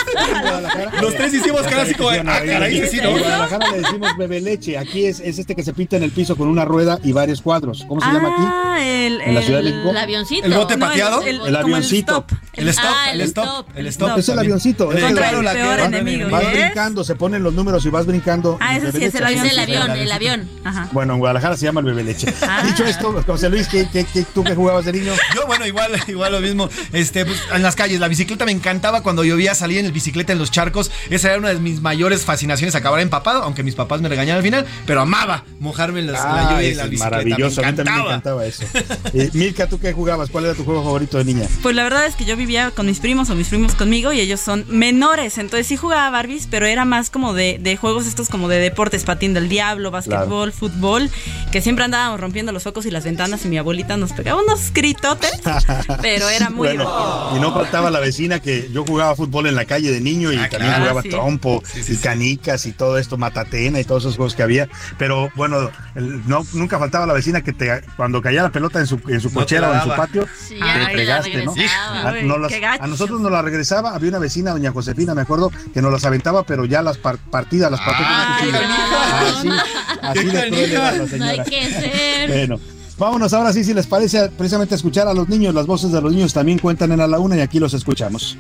Los hicimos cara así como, ah, caray, sí, En ¿no? Guadalajara le decimos bebe leche. Aquí es, es este que se pinta en el piso con una rueda y varios cuadros. ¿Cómo se llama aquí? Ah, el, ¿En la Ciudad de México? El avioncito. ¿El bote No, pateado? el- El avioncito. El stop, Ah, el el stop, stop. el stop. Es el avioncito. El es el claro, el la peor enemigo. Vas brincando, se ponen los números y vas brincando. Ah, el ese sí es el avión. Es el avión, el avión. Ajá. Bueno, en Guadalajara se llama el bebe leche. Ah. Dicho esto, José Luis, ¿qué, qué, qué- tú qué jugabas de niño? Yo, bueno, igual, igual lo mismo. Este, pues, en las calles, la bicicleta me encantaba cuando llovía, salía en el bicicleta en los charcos. Esa era una de mis mayores fascinaciones, acabar empapado, aunque mis papás me regañaban al final, pero amaba mojarme en las- la Ah, lluvia y la bicicleta. maravilloso. Me A mí también me encantaba. encantaba eso. Eh, Milka, ¿tú qué jugabas? ¿Cuál era tu juego favorito de niña? Pues la verdad es que yo vivía con mis primos o mis primos conmigo y ellos son menores, entonces sí jugaba Barbies, pero era más como de, de juegos estos como de deportes, patín del diablo, básquetbol, fútbol, que siempre andábamos rompiendo los focos y las ventanas y mi abuelita nos pegaba unos gritotes, pero era muy Bueno, divertido. y no faltaba la vecina que yo jugaba fútbol en la calle de niño y Ah, también claro, jugaba sí. trompo y canicas y todo esto, matatena y todos esos juegos que había. Pero bueno, el- no, nunca faltaba la vecina que te, cuando caía la pelota en su, en su No cochera o en su patio, Sí, te fregaste, ¿no? regresaba. A, no las- a nosotros nos la regresaba, había una vecina, doña Josefina, me acuerdo, que nos las aventaba, pero ya las par- partidas, las partidas Ah. Así, de cruel era la No hay señora. que ser. Bueno, vámonos ahora sí, si les parece, precisamente escuchar a los niños. Las voces de los niños también cuentan en a la una y aquí los escuchamos.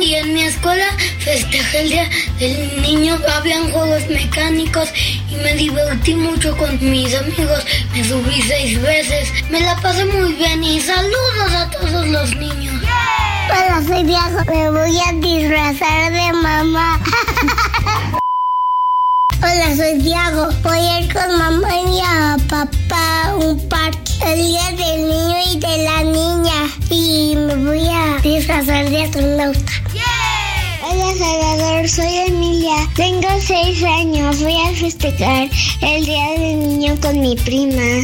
Y en mi escuela festejé el día del niño. Habían juegos mecánicos y me divertí mucho con mis amigos. Me subí seis veces. Me la pasé muy bien y saludos a todos los niños. Hola, soy Diego. Me voy a disfrazar de mamá. Hola, soy Diego. Voy a ir con mamá y a papá a un parque. El día del niño y de la niña. Y me voy a disfrazar de astronauta. Hola Salvador, soy Emilia. Tengo seis años. Voy a festejar el día del niño con mi prima.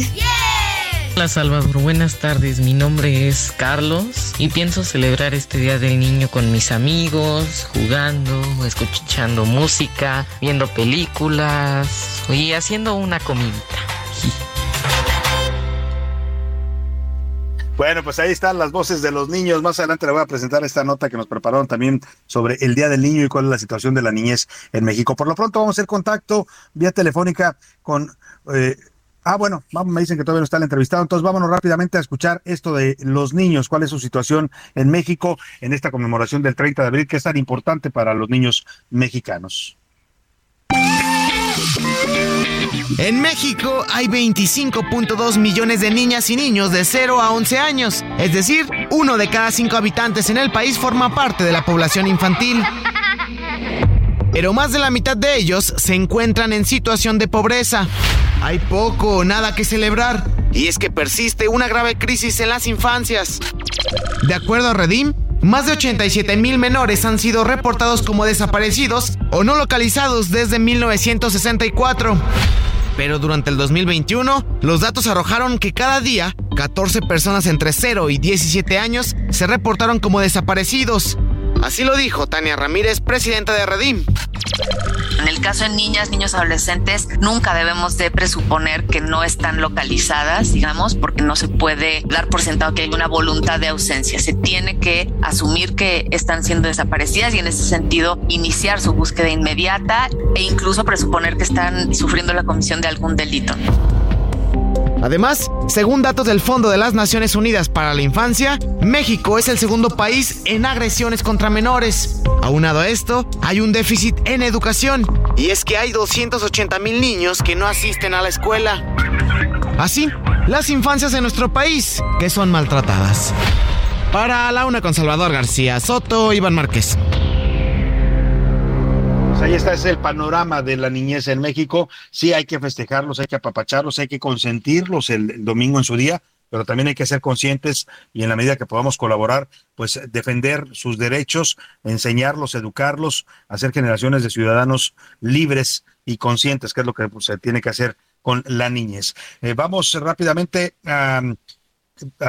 Hola Salvador, buenas tardes. Mi nombre es Carlos y pienso celebrar este Día del Niño con mis amigos, jugando, escuchando música, viendo películas y haciendo una comidita. Bueno, pues ahí están las voces de los niños. Más adelante le voy a presentar esta nota que nos prepararon también sobre el Día del Niño y cuál es la situación de la niñez en México. Por lo pronto vamos a hacer contacto vía telefónica con... eh, ah, bueno, vamos, me dicen que todavía no está el entrevistado, entonces vámonos rápidamente a escuchar esto de los niños, cuál es su situación en México en esta conmemoración del 30 de abril, que es tan importante para los niños mexicanos. En México hay 25.2 millones de niñas y niños de 0 a 11 años, es decir, uno de cada cinco habitantes en el país forma parte de la población infantil. Pero más de la mitad de ellos se encuentran en situación de pobreza. Hay poco o nada que celebrar, y es que persiste una grave crisis en las infancias. De acuerdo a Redim, más de 87 mil menores han sido reportados como desaparecidos o no localizados desde 1964. Pero durante el 2021, los datos arrojaron que cada día, 14 personas entre 0 y 17 años se reportaron como desaparecidos. Así lo dijo Tania Ramírez, presidenta de Redim. En el caso de niñas, niños, adolescentes, nunca debemos de presuponer que no están localizadas, digamos, porque no se puede dar por sentado que hay una voluntad de ausencia. Se tiene que asumir que están siendo desaparecidas y en ese sentido iniciar su búsqueda inmediata e incluso presuponer que están sufriendo la comisión de algún delito. Además, según datos del Fondo de las Naciones Unidas para la Infancia, México es el segundo país en agresiones contra menores. Aunado a esto, hay un déficit en educación, y es que hay 280 mil niños que no asisten a la escuela. Así, las infancias de nuestro país, que son maltratadas. Para la una con Salvador García Soto, Iván Márquez. Pues ahí está, es el panorama de la niñez en México. Sí, hay que festejarlos, hay que apapacharlos, hay que consentirlos el, domingo en su día, pero también hay que ser conscientes y en la medida que podamos colaborar, pues defender sus derechos, enseñarlos, educarlos, hacer generaciones de ciudadanos libres y conscientes, que es lo que pues, se tiene que hacer con la niñez. Eh, vamos rápidamente a...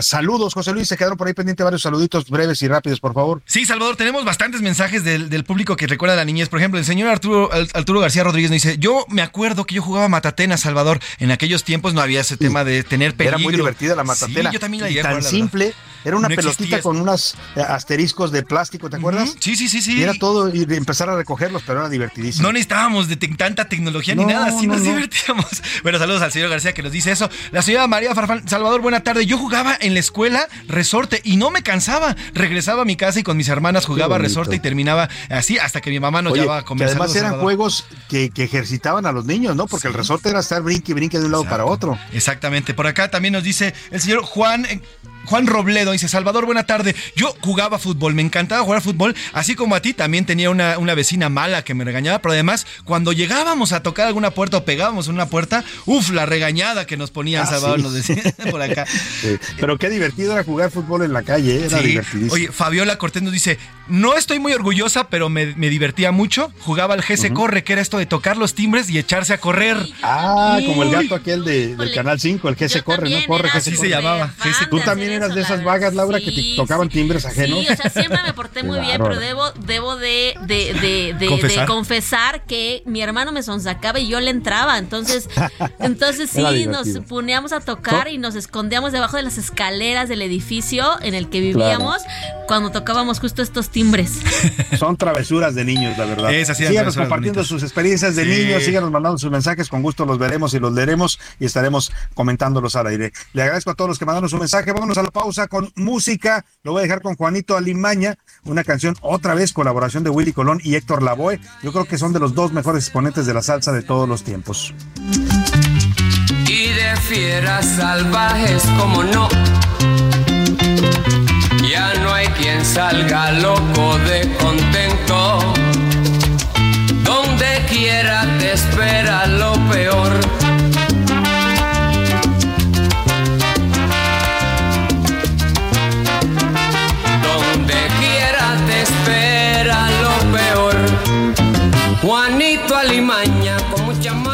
Saludos, José Luis. Se quedaron por ahí pendientes varios saluditos breves y rápidos, por favor. Sí, Salvador, tenemos bastantes mensajes del, del público que recuerda a la niñez. Por ejemplo, el señor Arturo, Arturo García Rodríguez nos dice: Yo me acuerdo que yo jugaba matatena, Salvador. En aquellos tiempos no había ese tema de tener peligro. Era muy divertida la matatena. Sí, yo también la llegué a Tan jugar, la simple. Era una No pelotita con unos asteriscos de plástico, ¿te acuerdas? Sí, sí, sí, sí. Y era todo, y empezar a recogerlos, pero era divertidísimo. No necesitábamos de tanta tecnología ni nada, sí no, nos no. divertíamos. Bueno, saludos al señor García que nos dice eso. La señora María Farfán, Salvador, buena tarde. Yo jugaba en la escuela resorte y no me cansaba. Regresaba a mi casa y con mis hermanas jugaba resorte y terminaba así hasta que mi mamá nos Oye, llevaba a comer. además eran juegos que, que ejercitaban a los niños, ¿no? Porque el resorte era estar brinque y brinque de un lado para otro. Exactamente. Por acá también nos dice el señor Juan. Juan Robledo dice, Salvador, buena tarde. Yo jugaba fútbol, me encantaba jugar fútbol, así como a ti también tenía una, una vecina mala que me regañaba, pero además cuando llegábamos a tocar alguna puerta o pegábamos en una puerta, uff, la regañada que nos ponían, Ah, Salvador, sí. nos decía por acá. Sí, Pero qué divertido era jugar fútbol en la calle, era Sí. divertidísimo. Oye, Fabiola Cortés nos dice, no estoy muy orgullosa, pero me, me divertía mucho. Jugaba al GC Corre, que era esto de tocar los timbres y echarse a correr. Ah, como el gato aquel de- del Canal 5, el se corre, ¿no? Corre, que se Así se llamaba. GC Tú también eras de esas vagas, Laura, que te tocaban timbres ajenos. Sí, o sea, siempre me porté muy bien, pero debo, debo de, de, de, de- ¿Confesar? de confesar que mi hermano me sonsacaba y yo le entraba. Entonces, entonces sí, nos poníamos a tocar y nos escondíamos debajo de las escaleras del edificio en el que vivíamos cuando tocábamos justo estos timbres. Son travesuras de niños, la verdad. Esas sí eran Síganos compartiendo bonitas. sus experiencias de Sí. niños, síganos mandando sus mensajes, con gusto los veremos y los leeremos y estaremos comentándolos al aire. Le agradezco a todos los que mandaron su mensaje. Vámonos a la pausa con música. Lo voy a dejar con Juanito Alimaña, una canción otra vez colaboración de Willy Colón y Héctor Lavoe. Yo creo que son de los dos mejores exponentes de la salsa de todos los tiempos. y de fieras salvajes como no. Ya no hay quien salga loco de contento. Donde quiera te espera lo peor. Donde quiera te espera lo peor. Juanito Alimaña con mucha maña.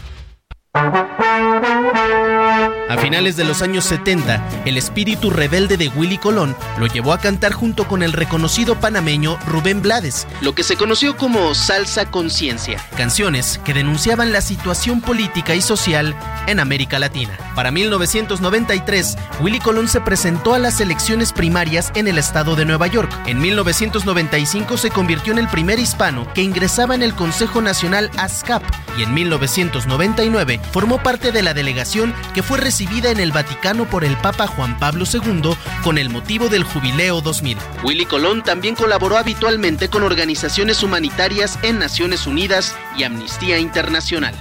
A finales de los años 70, el espíritu rebelde de Willy Colón lo llevó a cantar junto con el reconocido panameño Rubén Blades, lo que se conoció como Salsa Conciencia, canciones que denunciaban la situación política y social en América Latina. Para 1993, Willy Colón se presentó a las elecciones primarias en el estado de Nueva York. En 1995 se convirtió en el primer hispano que ingresaba en el Consejo Nacional ASCAP y en 1999 formó parte de la delegación que fue recibida en el Vaticano por el Papa Juan Pablo II con el motivo del Jubileo 2000. Willy Colón también colaboró habitualmente con organizaciones humanitarias en Naciones Unidas y Amnistía Internacional.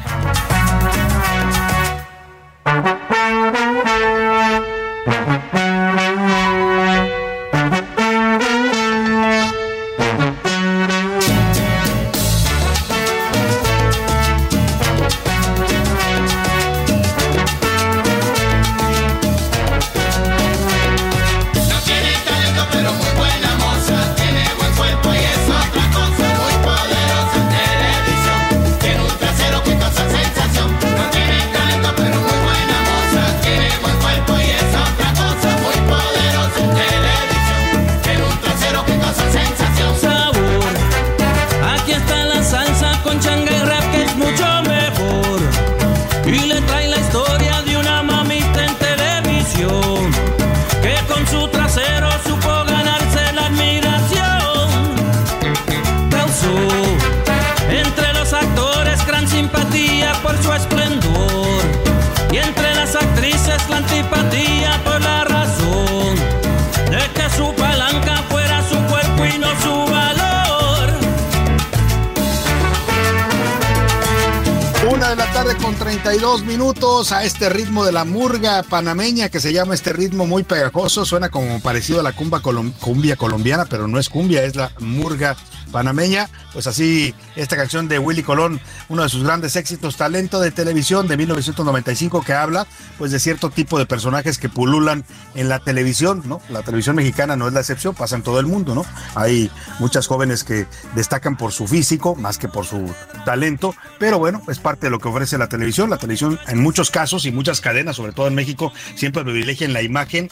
Este ritmo de la murga panameña que se llama este ritmo muy pegajoso. Suena como parecido a la cumbia colombiana, pero no es cumbia, es la murga panameña. Pues así, esta canción de Willy Colón, uno de sus grandes éxitos, talento de televisión de 1995, que habla pues de cierto tipo de personajes que pululan en la televisión, ¿no? La televisión mexicana no es la excepción, pasa en todo el mundo, ¿no? Hay muchas jóvenes que destacan por su físico más que por su talento, pero bueno, es parte de lo que ofrece la televisión. La televisión en muchos casos y muchas cadenas, sobre todo en México, siempre privilegian la imagen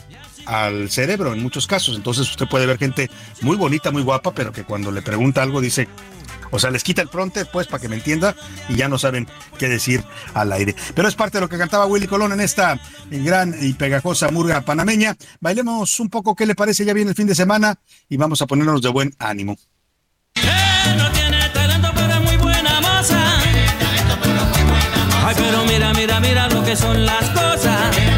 al cerebro en muchos casos. Entonces usted puede ver gente muy bonita, muy guapa, pero que cuando le pregunta algo dice, o sea, les quita el pronte, pues, para que me entienda, y ya no saben qué decir al aire. Pero es parte de lo que cantaba Willy Colón en esta gran y pegajosa murga panameña. Bailemos un poco, ¿qué le parece? Ya viene el fin de semana y vamos a ponernos de buen ánimo. no tiene talento, pero es muy buena. Ay, pero mira, mira, mira lo que son las cosas.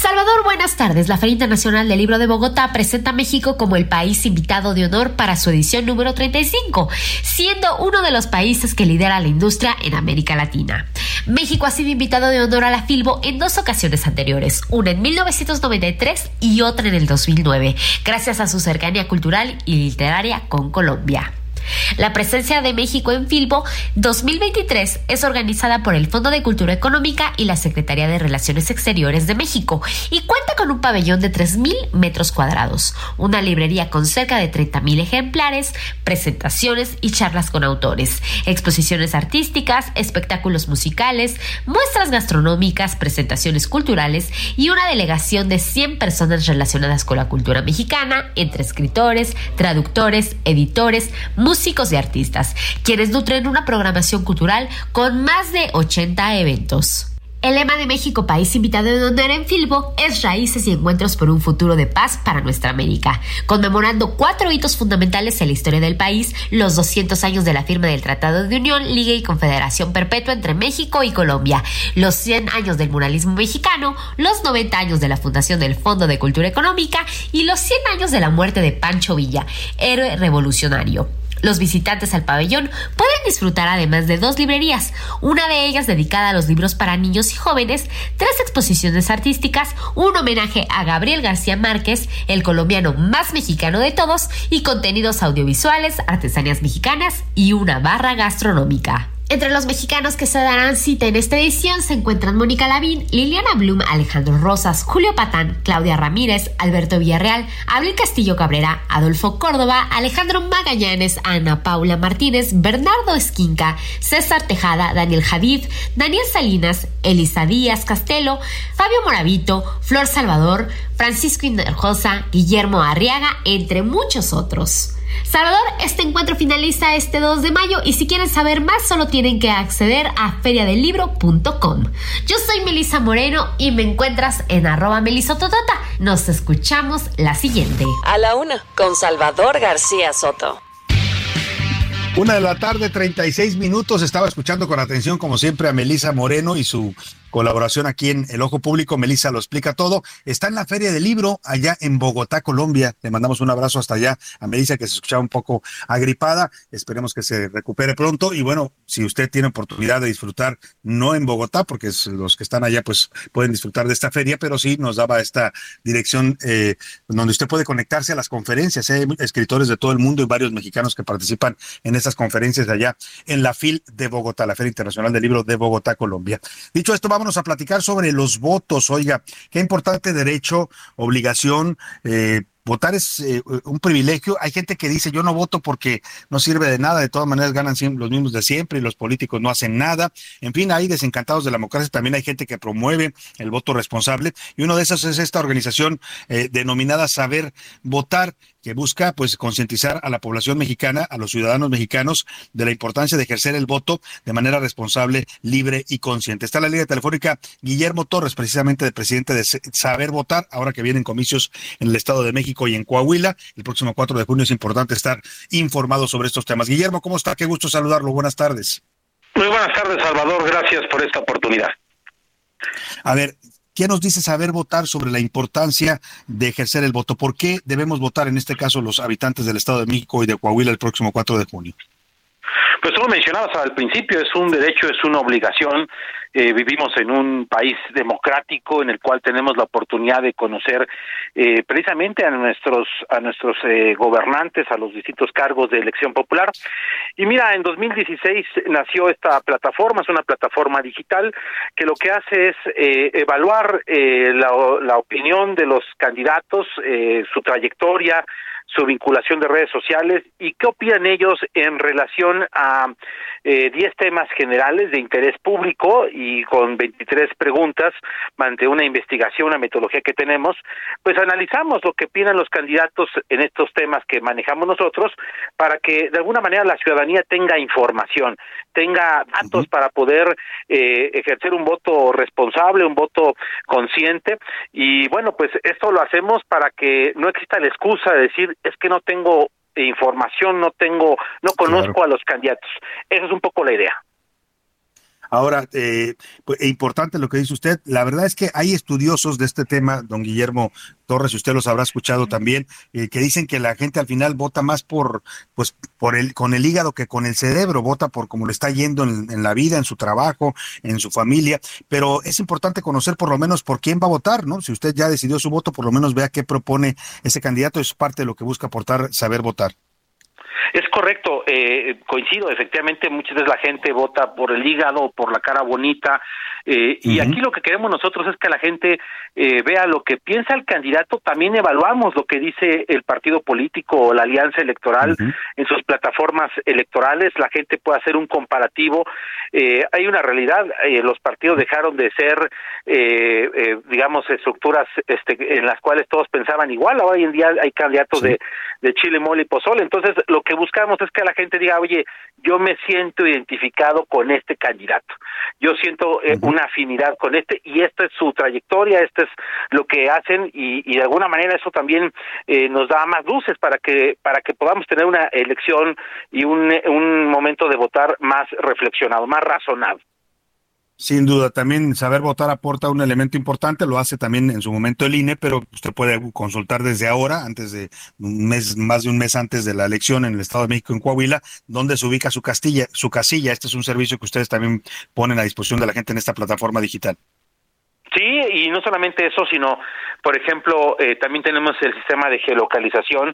Salvador, buenas tardes. La Feria Internacional del Libro de Bogotá presenta a México como el país invitado de honor para su edición número 35, siendo uno de los países que lidera la industria en América Latina. México ha sido invitado de honor a la Filbo en dos ocasiones anteriores, una en 1993 y otra en el 2009, gracias a su cercanía cultural y literaria con Colombia. La presencia de México en Filbo 2023 es organizada por el Fondo de Cultura Económica y la Secretaría de Relaciones Exteriores de México y cuenta con un pabellón de 3.000 metros cuadrados, una librería con cerca de 30.000 ejemplares, presentaciones y charlas con autores, exposiciones artísticas, espectáculos musicales, muestras gastronómicas, presentaciones culturales y una delegación de 100 personas relacionadas con la cultura mexicana, entre escritores, traductores, editores, músicos y artistas, quienes nutren una programación cultural con más de 80 eventos. El lema de México, país invitado de honor en Filbo, es Raíces y Encuentros por un futuro de paz para nuestra América, conmemorando cuatro hitos fundamentales en la historia del país, los 200 años de la firma del Tratado de Unión, Liga y Confederación Perpetua entre México y Colombia, los 100 años del muralismo mexicano, los 90 años de la fundación del Fondo de Cultura Económica y los 100 años de la muerte de Pancho Villa, héroe revolucionario. Los visitantes al pabellón pueden disfrutar además de dos librerías, una de ellas dedicada a los libros para niños y jóvenes, tres exposiciones artísticas, un homenaje a Gabriel García Márquez, el colombiano más mexicano de todos, y contenidos audiovisuales, artesanías mexicanas y una barra gastronómica. Entre los mexicanos que se darán cita en esta edición se encuentran Mónica Lavín, Liliana Blum, Alejandro Rosas, Julio Patán, Claudia Ramírez, Alberto Villarreal, Abril Castillo Cabrera, Adolfo Córdoba, Alejandro Magallanes, Ana Paula Martínez, Bernardo Esquinca, César Tejada, Daniel Javid, Daniel Salinas, Elisa Díaz Castelo, Fabio Moravito, Flor Salvador, Francisco Inerjosa, Guillermo Arriaga, entre muchos otros. Salvador, este encuentro finaliza este 2 de mayo y si quieren saber más solo tienen que acceder a feriadelibro.com. Yo soy Melisa Moreno y me encuentras en arroba melisototota. Nos escuchamos la siguiente. A la una, con Salvador García Soto. Una de la tarde, 36 minutos. Estaba escuchando con atención, como siempre, a Melisa Moreno y su colaboración aquí en El Ojo Público. Melissa lo explica todo. Está en la Feria del Libro allá en Bogotá, Colombia. Le mandamos un abrazo hasta allá a Melissa que se escuchaba un poco agripada. Esperemos que se recupere pronto. Y bueno, si usted tiene oportunidad de disfrutar, no en Bogotá, porque los que están allá pues pueden disfrutar de esta feria, pero sí nos daba esta dirección eh, donde usted puede conectarse a las conferencias. Hay escritores de todo el mundo y varios mexicanos que participan en estas conferencias allá en la FIL de Bogotá, la Feria Internacional del Libro de Bogotá, Colombia. Dicho esto, vamos vámonos a platicar sobre los votos. Oiga, qué importante derecho, obligación, eh, votar es eh, un privilegio. Hay gente que dice yo no voto porque no sirve de nada, de todas maneras ganan los mismos de siempre y los políticos no hacen nada. En fin, hay desencantados de la democracia, también hay gente que promueve el voto responsable y uno de esos es esta organización eh, denominada Saber Votar, que busca pues concientizar a la población mexicana, a los ciudadanos mexicanos de la importancia de ejercer el voto de manera responsable, libre y consciente. Está la línea telefónica Guillermo Torres, precisamente de presidente de Saber Votar, ahora que vienen comicios en el Estado de México y en Coahuila. El próximo 4 de junio es importante estar informado sobre estos temas. Guillermo, ¿cómo está? Qué gusto saludarlo. Buenas tardes. Muy buenas tardes, Salvador. Gracias por esta oportunidad. A ver, ¿Qué nos dice saber votar sobre la importancia de ejercer el voto? ¿Por qué debemos votar en este caso los habitantes del Estado de México y de Coahuila el próximo 4 de junio? Pues tú lo mencionabas al principio, es un derecho, es una obligación. Eh, vivimos en un país democrático en el cual tenemos la oportunidad de conocer eh, precisamente a nuestros a nuestros eh, gobernantes, a los distintos cargos de elección popular. Y mira, en 2016 nació esta plataforma, es una plataforma digital que lo que hace es evaluar la, la opinión de los candidatos, su trayectoria, su vinculación de redes sociales y qué opinan ellos en relación a 10 eh, temas generales de interés público y con 23 preguntas ante una investigación, una metodología que tenemos, pues analizamos lo que opinan los candidatos en estos temas que manejamos nosotros para que de alguna manera la ciudadanía tenga información, tenga datos para poder eh, ejercer un voto responsable, un voto consciente. Y bueno, pues esto lo hacemos para que no exista la excusa de decir es que no tengo información, no tengo, no conozco a los candidatos. Esa es un poco la idea. Ahora, eh, pues, importante lo que dice usted. La verdad es que hay estudiosos de este tema, don Guillermo Torres, y usted los habrá escuchado también, eh, que dicen que la gente al final vota más por, pues, por el, con el hígado que con el cerebro, vota por cómo le está yendo en, en la vida, en su trabajo, en su familia. Pero es importante conocer por lo menos por quién va a votar, ¿no? Si usted ya decidió su voto, por lo menos vea qué propone ese candidato. Es parte de lo que busca aportar saber votar. Es correcto, eh, coincido, efectivamente muchas veces la gente vota por el hígado, por la cara bonita, eh, y aquí lo que queremos nosotros es que la gente eh, vea lo que piensa el candidato, también evaluamos lo que dice el partido político o la alianza electoral en sus plataformas electorales, la gente puede hacer un comparativo, hay una realidad, los partidos dejaron de ser, digamos, estructuras este, en las cuales todos pensaban igual, hoy en día hay candidatos de, de Chile, Mole y Pozole, entonces lo que buscamos es que la gente diga, oye, yo me siento identificado con este candidato, yo siento eh, una afinidad con este y esta es su trayectoria, esto es lo que hacen y, y de alguna manera eso también eh, nos da más luces para que para que podamos tener una elección y un, un momento de votar más reflexionado, más razonado. Sin duda, también saber votar aporta un elemento importante, lo hace también en su momento el INE, pero usted puede consultar desde ahora, antes de un mes, más de un mes antes de la elección en el Estado de México, en Coahuila, donde se ubica su castilla, su casilla. Este es un servicio que ustedes también ponen a disposición de la gente en esta plataforma digital. Sí, y no solamente eso, sino, por ejemplo, eh, también tenemos el sistema de geolocalización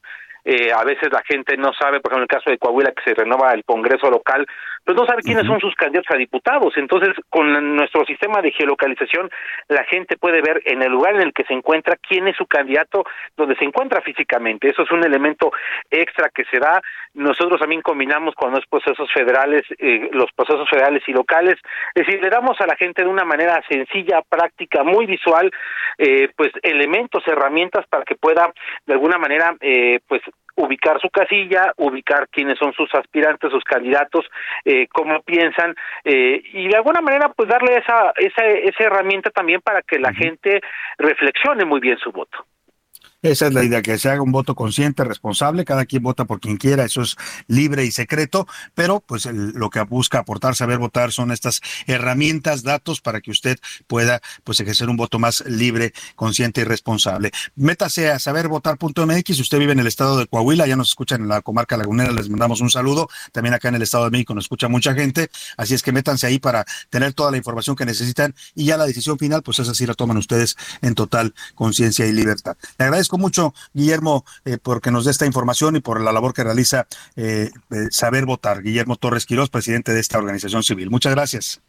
eh, a veces la gente no sabe, por ejemplo, en el caso de Coahuila, que se renova el Congreso local, pues no sabe quiénes son sus candidatos a diputados. Entonces, con nuestro sistema de geolocalización, la gente puede ver en el lugar en el que se encuentra quién es su candidato, donde se encuentra físicamente. Eso es un elemento extra que se da. Nosotros también combinamos con los procesos federales, eh, los procesos federales y locales. Es decir, le damos a la gente de una manera sencilla, práctica, muy visual, eh, pues elementos, herramientas para que pueda de alguna manera, eh, pues ubicar su casilla, ubicar quiénes son sus aspirantes, sus candidatos, eh, cómo piensan eh, y de alguna manera pues darle esa, esa, esa herramienta también para que la gente reflexione muy bien su voto. Esa es la idea, que se haga un voto consciente, responsable, cada quien vota por quien quiera, eso es libre y secreto, pero pues lo que busca aportar saber votar son estas herramientas, datos para que usted pueda pues ejercer un voto más libre, consciente y responsable. Métase a sabervotar.mx, si usted vive en el estado de Coahuila, ya nos escuchan en la comarca lagunera, les mandamos un saludo, también acá en el estado de México nos escucha mucha gente, así es que métanse ahí para tener toda la información que necesitan y ya la decisión final, pues esa sí la toman ustedes en total conciencia y libertad. Le agradezco mucho, Guillermo, eh, porque nos dé esta información y por la labor que realiza eh, Saber Votar. Guillermo Torres Quirós, presidente de esta organización civil. Muchas gracias.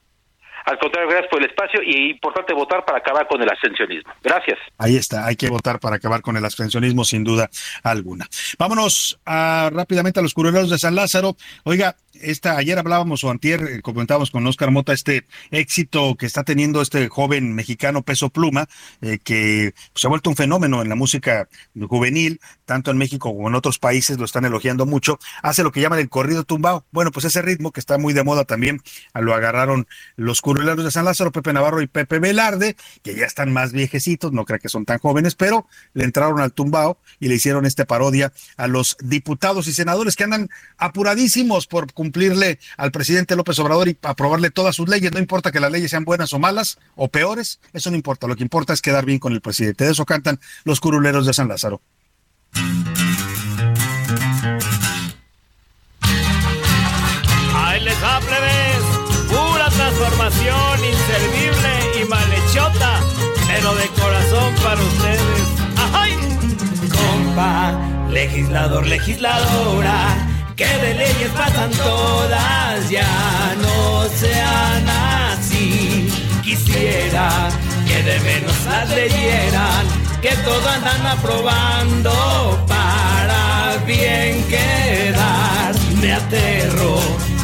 Al contrario, gracias por el espacio y importante votar para acabar con el abstencionismo. Gracias. Ahí está, hay que votar para acabar con el abstencionismo sin duda alguna. Vámonos a, rápidamente a los curuleros de San Lázaro. Oiga, esta, ayer hablábamos o antier, eh, comentábamos con Oscar Mota este éxito que está teniendo este joven mexicano Peso Pluma, eh, que pues, se ha vuelto un fenómeno en la música juvenil, tanto en México como en otros países, lo están elogiando mucho, hace lo que llaman el corrido tumbao. Bueno, pues ese ritmo que está muy de moda también, lo agarraron los curuleros de San Lázaro, Pepe Navarro y Pepe Velarde, que ya están más viejecitos, no creo que son tan jóvenes, pero le entraron al tumbao y le hicieron esta parodia a los diputados y senadores que andan apuradísimos por cumplirle al presidente López Obrador y aprobarle todas sus leyes. No importa que las leyes sean buenas o malas o peores, eso no importa. Lo que importa es quedar bien con el presidente. De eso cantan los curuleros de San Lázaro. Ahí les va, plebes, pura transformación inservible y malhechota, pero de corazón para ustedes. ¡Ay! Compa, legislador, legisladora, que de leyes pasan todas, ya no sean así. Quisiera que de menos las leyeran, que todo andan aprobando para bien quedar. Me aterro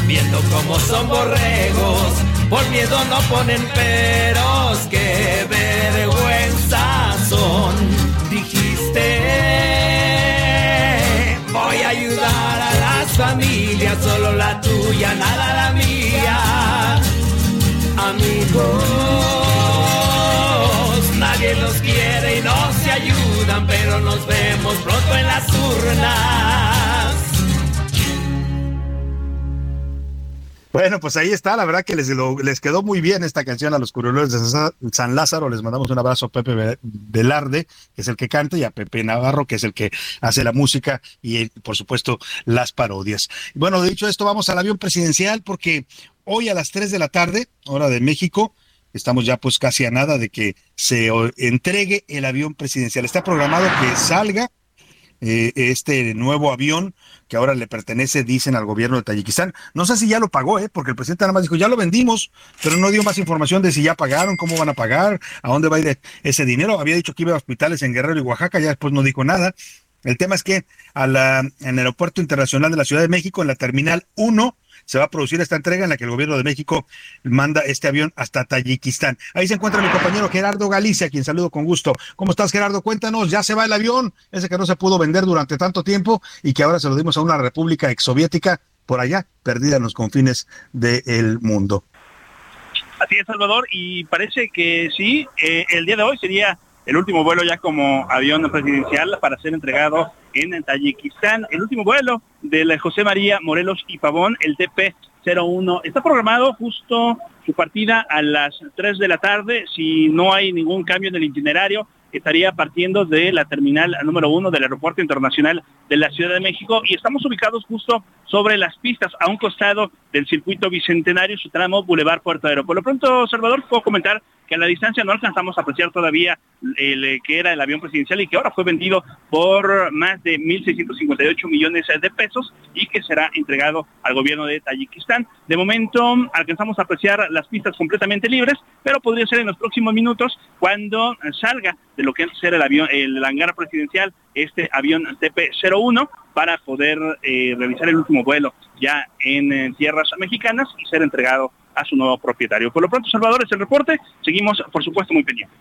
viendo cómo son borregos, por miedo no ponen peros, qué vergüenza son. A las familias, solo la tuya, nada la mía. Amigos, nadie los quiere y no se ayudan, pero nos vemos pronto en las urnas. Bueno, pues ahí está, la verdad que les, lo- les quedó muy bien esta canción a los curuleros de San- Lázaro, les mandamos un abrazo a Pepe Ve- Velarde, que es el que canta, y a Pepe Navarro, que es el que hace la música y por supuesto las parodias. Bueno, dicho esto, vamos al avión presidencial porque hoy a las 3 de la tarde, hora de México, estamos ya pues casi a nada de que se entregue el avión presidencial. Está programado que salga eh, este nuevo avión que ahora le pertenece, dicen, al gobierno de Tayikistán. No sé si ya lo pagó, ¿eh? porque el presidente nada más dijo, ya lo vendimos, pero no dio más información de si ya pagaron, cómo van a pagar, a dónde va a ir ese dinero. Había dicho que iba a hospitales en Guerrero y Oaxaca, ya después no dijo nada. El tema es que a la, en el Aeropuerto Internacional de la Ciudad de México, en la Terminal 1, se va a producir esta entrega en la que el gobierno de México manda este avión hasta Tayikistán. Ahí se encuentra mi compañero Gerardo Galicia, quien saludo con gusto. ¿Cómo estás, Gerardo? Cuéntanos, ya se va el avión, ese que no se pudo vender durante tanto tiempo y que ahora se lo dimos a una república exsoviética por allá, perdida en los confines del mundo. Así es, Salvador, y parece que sí, eh, el día de hoy sería el último vuelo ya como avión presidencial para ser entregado en Tayikistán. El último vuelo del José María Morelos y Pavón, el TP-01. Está programado justo su partida a las 3 de la tarde. Si no hay ningún cambio en el itinerario, estaría partiendo de la terminal número uno del Aeropuerto Internacional de la Ciudad de México y estamos ubicados justo sobre las pistas a un costado del circuito bicentenario, su tramo Boulevard Puerto Aero. Por lo pronto, Salvador, puedo comentar que a la distancia no alcanzamos a apreciar todavía el eh, que era el avión presidencial y que ahora fue vendido por más de 1.658 millones de pesos y que será entregado al gobierno de Tayikistán. De momento alcanzamos a apreciar las pistas completamente libres, pero podría ser en los próximos minutos cuando salga lo que antes era el avión, el hangar presidencial, este avión TP-01 para poder eh, realizar el último vuelo ya en eh, tierras mexicanas y ser entregado a su nuevo propietario. Por lo pronto, Salvador, es el reporte. Seguimos, por supuesto, muy pendientes.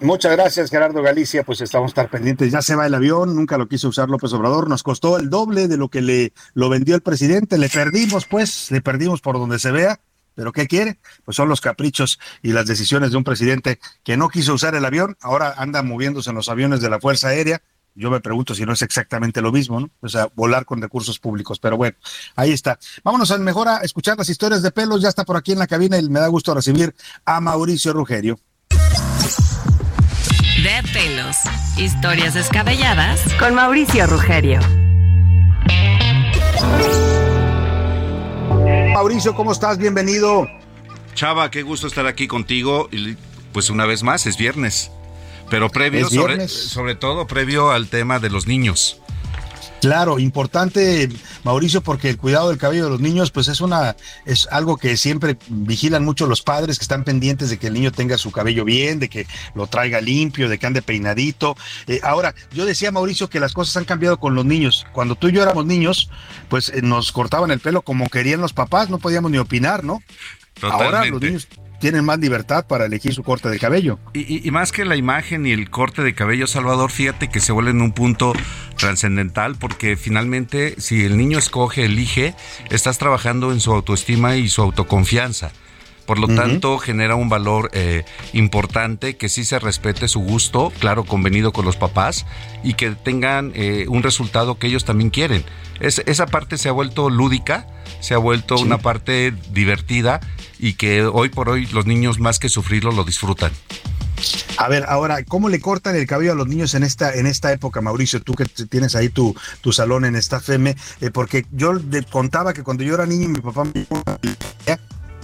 Muchas gracias, Gerardo Galicia. Pues estamos estar pendientes. Ya se va el avión, nunca lo quiso usar López Obrador. Nos costó el doble de lo que le lo vendió el presidente. Le perdimos, pues, le perdimos por donde se vea. Pero ¿qué quiere? Pues son los caprichos y las decisiones de un presidente que no quiso usar el avión. Ahora anda moviéndose en los aviones de la Fuerza Aérea. Yo me pregunto si no es exactamente lo mismo, ¿no? O sea, volar con recursos públicos. Pero bueno, ahí está. Vámonos a mejor a escuchar las historias de pelos. Ya está por aquí en la cabina y me da gusto recibir a Mauricio Rugerio. De pelos. Historias descabelladas con Mauricio Rugerio. Mauricio, ¿cómo estás? Bienvenido. Chava, qué gusto estar aquí contigo. Y pues una vez más, es viernes. Pero previo, sobre, sobre todo previo al tema de los niños. Claro, importante, Mauricio, porque el cuidado del cabello de los niños, pues es una, es algo que siempre vigilan mucho los padres que están pendientes de que el niño tenga su cabello bien, de que lo traiga limpio, de que ande peinadito. Eh, ahora, yo decía, Mauricio, que las cosas han cambiado con los niños. Cuando tú y yo éramos niños, pues eh, nos cortaban el pelo como querían los papás, no podíamos ni opinar, ¿no? Ahora los niños tienen más libertad para elegir su corte de cabello. Y, y, más que la imagen y el corte de cabello, Salvador, fíjate que se vuelve en un punto trascendental porque finalmente si el niño escoge, elige, estás trabajando en su autoestima y su autoconfianza. Por lo tanto, genera un valor eh, importante que sí se respete su gusto, claro, convenido con los papás, y que tengan eh, un resultado que ellos también quieren. Es, esa parte se ha vuelto lúdica, se ha vuelto una parte divertida y que hoy por hoy los niños más que sufrirlo lo disfrutan. A ver, ahora, ¿cómo le cortan el cabello a los niños en esta, en esta época, Mauricio? Tú que tienes ahí tu, tu salón en esta FEME, eh, porque yo le contaba que cuando yo era niño mi papá me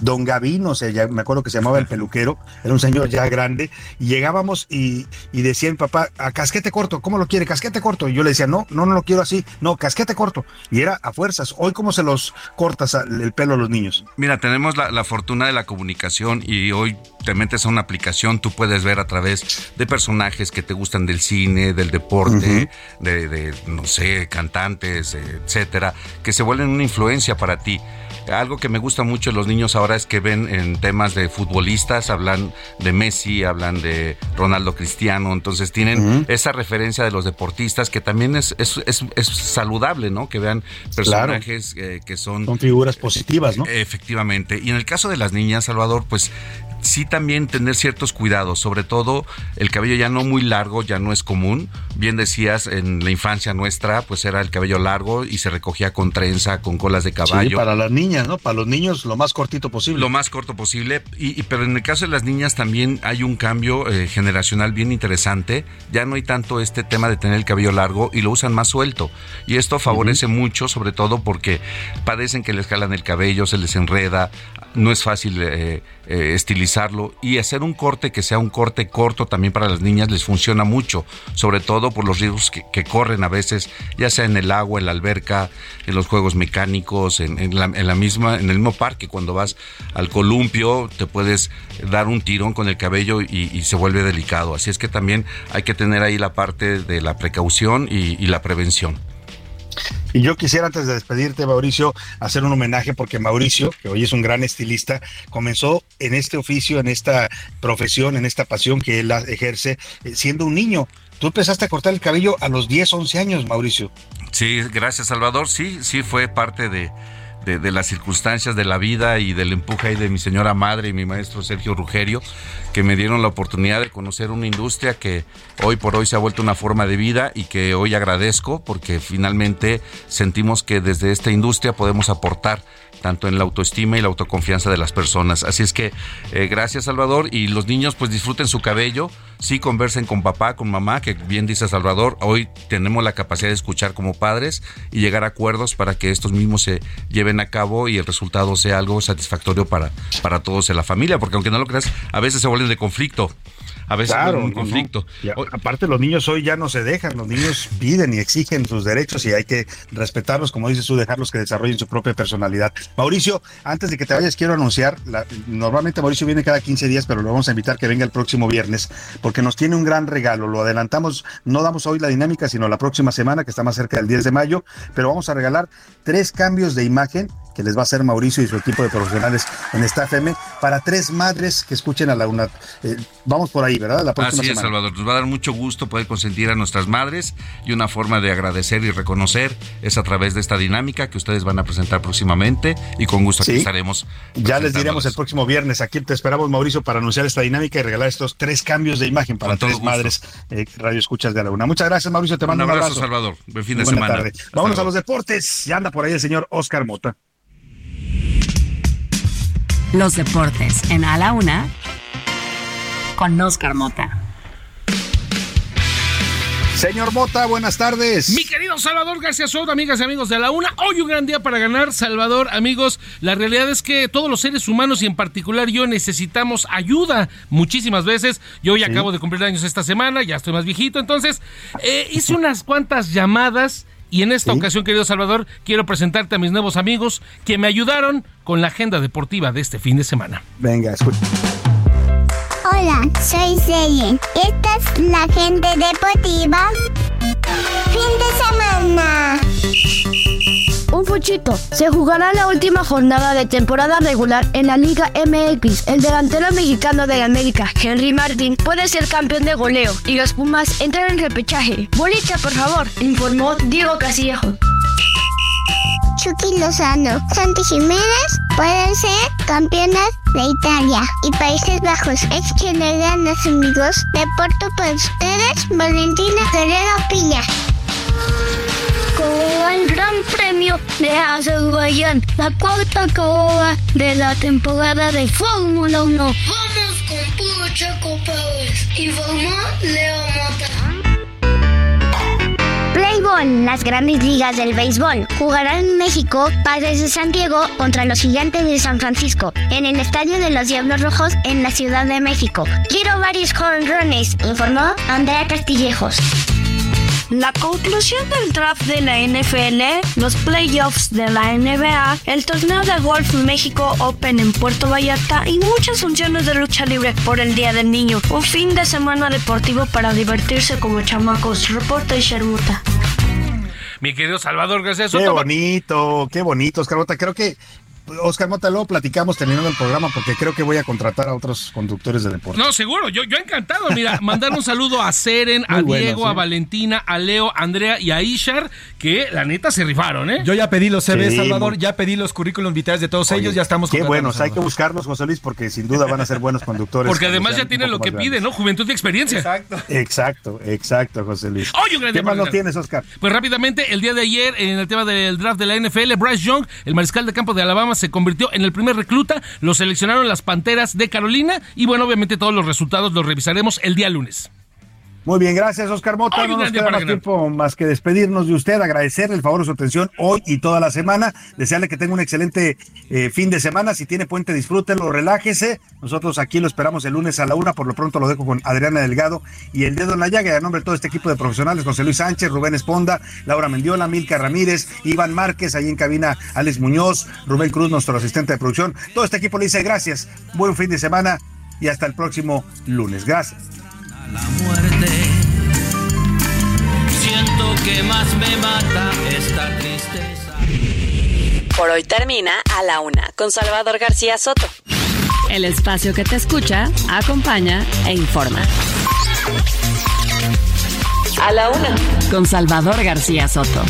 Don Gavino, o ya me acuerdo que se llamaba el peluquero, era un señor ya grande, y llegábamos y, y decía papá, a casquete corto, ¿cómo lo quiere? Casquete corto. Y yo le decía, no, no, no lo quiero así, no, casquete corto. Y era a fuerzas. Hoy, ¿cómo se los cortas el pelo a los niños? Mira, tenemos la, fortuna de la comunicación y hoy te metes a una aplicación, tú puedes ver a través de personajes que te gustan del cine, del deporte, de, de, no sé, cantantes, etcétera, que se vuelven una influencia para ti. Algo que me gusta mucho de los niños ahora es que ven en temas de futbolistas, hablan de Messi, hablan de Ronaldo Cristiano, entonces tienen esa referencia de los deportistas que también es, es, es, saludable, ¿no? Que vean personajes eh, que son... Son figuras positivas, ¿no? Efectivamente. Y en el caso de las niñas, Salvador, pues sí también tener ciertos cuidados, sobre todo el cabello ya no muy largo, ya no es común. Bien decías, en la infancia nuestra, pues era el cabello largo y se recogía con trenza, con colas de caballo. Sí, para las niñas, ¿no? Para los niños lo más cortito posible. Lo más corto posible. Y, pero en el caso de las niñas también hay un cambio eh, generacional bien interesante. Ya no hay tanto este tema de tener el cabello largo y lo usan más suelto. Y esto favorece mucho, sobre todo porque padecen que les jalan el cabello, se les enreda, no es fácil eh, eh, estilizarlo y hacer un corte que sea un corte corto también para las niñas les funciona mucho, sobre todo por los riesgos que, corren a veces, ya sea en el agua, en la alberca, en los juegos mecánicos, en, la, misma, en el mismo parque, cuando vas al columpio te puedes dar un tirón con el cabello y, se vuelve delicado. Así es que también hay que tener ahí la parte de la precaución y la prevención. Y yo quisiera antes de despedirte, Mauricio, hacer un homenaje porque Mauricio, que hoy es un gran estilista, comenzó en este oficio, en esta profesión, en esta pasión que él ejerce eh, siendo un niño. Tú empezaste a cortar el cabello a los 10, 11 años, Mauricio. Sí, gracias, Salvador. Sí, sí fue parte de, de, las circunstancias de la vida y del empuje ahí de mi señora madre y mi maestro Sergio Rugerio, que me dieron la oportunidad de conocer una industria que hoy por hoy se ha vuelto una forma de vida y que hoy agradezco porque finalmente sentimos que desde esta industria podemos aportar tanto en la autoestima y la autoconfianza de las personas. Así es que eh, gracias Salvador y los niños pues disfruten su cabello, sí conversen con papá, con mamá, que bien dice Salvador, hoy tenemos la capacidad de escuchar como padres y llegar a acuerdos para que estos mismos se lleven a cabo y el resultado sea algo satisfactorio para, para todos en la familia, porque aunque no lo creas, a veces se vuelven de conflicto a veces claro, un conflicto. aparte los niños hoy ya no se dejan, los niños piden y exigen sus derechos y hay que respetarlos, como dices tú, dejarlos que desarrollen su propia personalidad. Mauricio, antes de que te vayas, quiero anunciar, normalmente Mauricio viene cada 15 días, pero lo vamos a invitar que venga el próximo viernes, porque nos tiene un gran regalo, lo adelantamos, no damos hoy la dinámica, sino la próxima semana, que está más cerca del 10 de mayo, pero vamos a regalar tres cambios de imagen que les va a hacer Mauricio y su equipo de profesionales en esta FM para tres madres que escuchen a la una. Eh, vamos por ahí, ¿verdad? La próxima Así es, Salvador. Nos va a dar mucho gusto poder consentir a nuestras madres y una forma de agradecer y reconocer es a través de esta dinámica que ustedes van a presentar próximamente y con gusto aquí estaremos. Ya les diremos el próximo viernes. Aquí te esperamos, Mauricio, para anunciar esta dinámica y regalar estos tres cambios de imagen para tres madres eh, radio escuchas de la una. Muchas gracias, Mauricio. Te mando un abrazo. Salvador. Buen fin de semana. Vámonos a los deportes. Ya anda por ahí el señor Oscar Mota. Los deportes en A la Una con Oscar Mota. Señor Mota, buenas tardes. Mi querido Salvador García Soto, amigas y amigos de la UNA, hoy un gran día para ganar, Salvador, amigos. La realidad es que todos los seres humanos y en particular yo necesitamos ayuda muchísimas veces. Yo hoy acabo de cumplir años esta semana, ya estoy más viejito, entonces eh, hice unas cuantas llamadas Y en esta ocasión, querido Salvador, quiero presentarte a mis nuevos amigos que me ayudaron con la agenda deportiva de este fin de semana. Venga, escucha. Hola, soy Zeyen. Esta es la gente deportiva. Fin de semana. Un fuchito. Se jugará la última jornada de temporada regular en la Liga MX. El delantero mexicano de la América, Henry Martin, puede ser campeón de goleo y los Pumas entran en repechaje. Bolita, por favor, informó Diego Casillejo. Chucky Lozano, Santi Jiménez pueden ser campeonas de Italia y Países Bajos. Es que le dan los amigos. Deporto para ustedes, Valentina Guerrero Piña. Con el Gran Premio de Azerbaiyán, la cuarta carrera de la temporada de Fórmula 1. Vamos con puro Checo Pérez, informó Leo Mota. Playball, las grandes ligas del béisbol, jugarán en México Padres de San Diego contra los Gigantes de San Francisco en el Estadio de los Diablos Rojos en la Ciudad de México. Quiero varios runs, informó Andrea Castillejos. La conclusión del draft de la NFL, los playoffs de la NBA, el torneo de golf México Open en Puerto Vallarta y muchas funciones de lucha libre por el Día del Niño. Un fin de semana deportivo para divertirse como chamacos. Reporta y Shermuta. Mi querido Salvador García Qué bonito, qué bonito, Oscar Mota. Creo que, Oscar Mota, luego platicamos terminando el programa porque creo que voy a contratar a otros conductores de deporte. No, seguro, yo, yo encantado. Mira, mandar un saludo a Seren, a Muy Diego, a. Valentina, a Leo, a Andrea y a Ishar, que la neta se rifaron, ¿eh? Yo ya pedí los Sí, Salvador, ya pedí los currículum vitales de todos Oye, ellos, ya estamos Qué buenos, hay que buscarlos, José Luis, porque sin duda van a ser buenos conductores. Porque además ya tienen lo que más piden, ¿no? Juventud y experiencia. Exacto. Exacto, exacto, José Luis. Oye, un gran ¿Qué más no tienes, Oscar? Pues rápidamente, el día de ayer, en el tema del draft de la NFL, Bryce Young, el mariscal de campo de Alabama, se convirtió en el primer recluta. Lo seleccionaron las Panteras de Carolina. Y bueno, obviamente todos los resultados los revisaremos el día lunes. Muy bien, gracias, Oscar Mota. Hoy no nos queda más tiempo más que despedirnos de usted, agradecerle el favor de su atención hoy y toda la semana, desearle que tenga un excelente eh, fin de semana. Si tiene puente, disfrútelo, relájese. Nosotros aquí lo esperamos el lunes a la una. Por lo pronto lo dejo con Adriana Delgado y el dedo en la llaga. Y a nombre de todo este equipo de profesionales, José Luis Sánchez, Rubén Esponda, Laura Mendiola, Milka Ramírez, Iván Márquez, ahí en cabina, Alex Muñoz, Rubén Cruz, nuestro asistente de producción. Todo este equipo le dice gracias, buen fin de semana y hasta el próximo lunes. Gracias. Siento que más me mata esta tristeza. Por hoy termina A la Una con Salvador García Soto. El espacio que te escucha, acompaña e informa. A la Una con Salvador García Soto.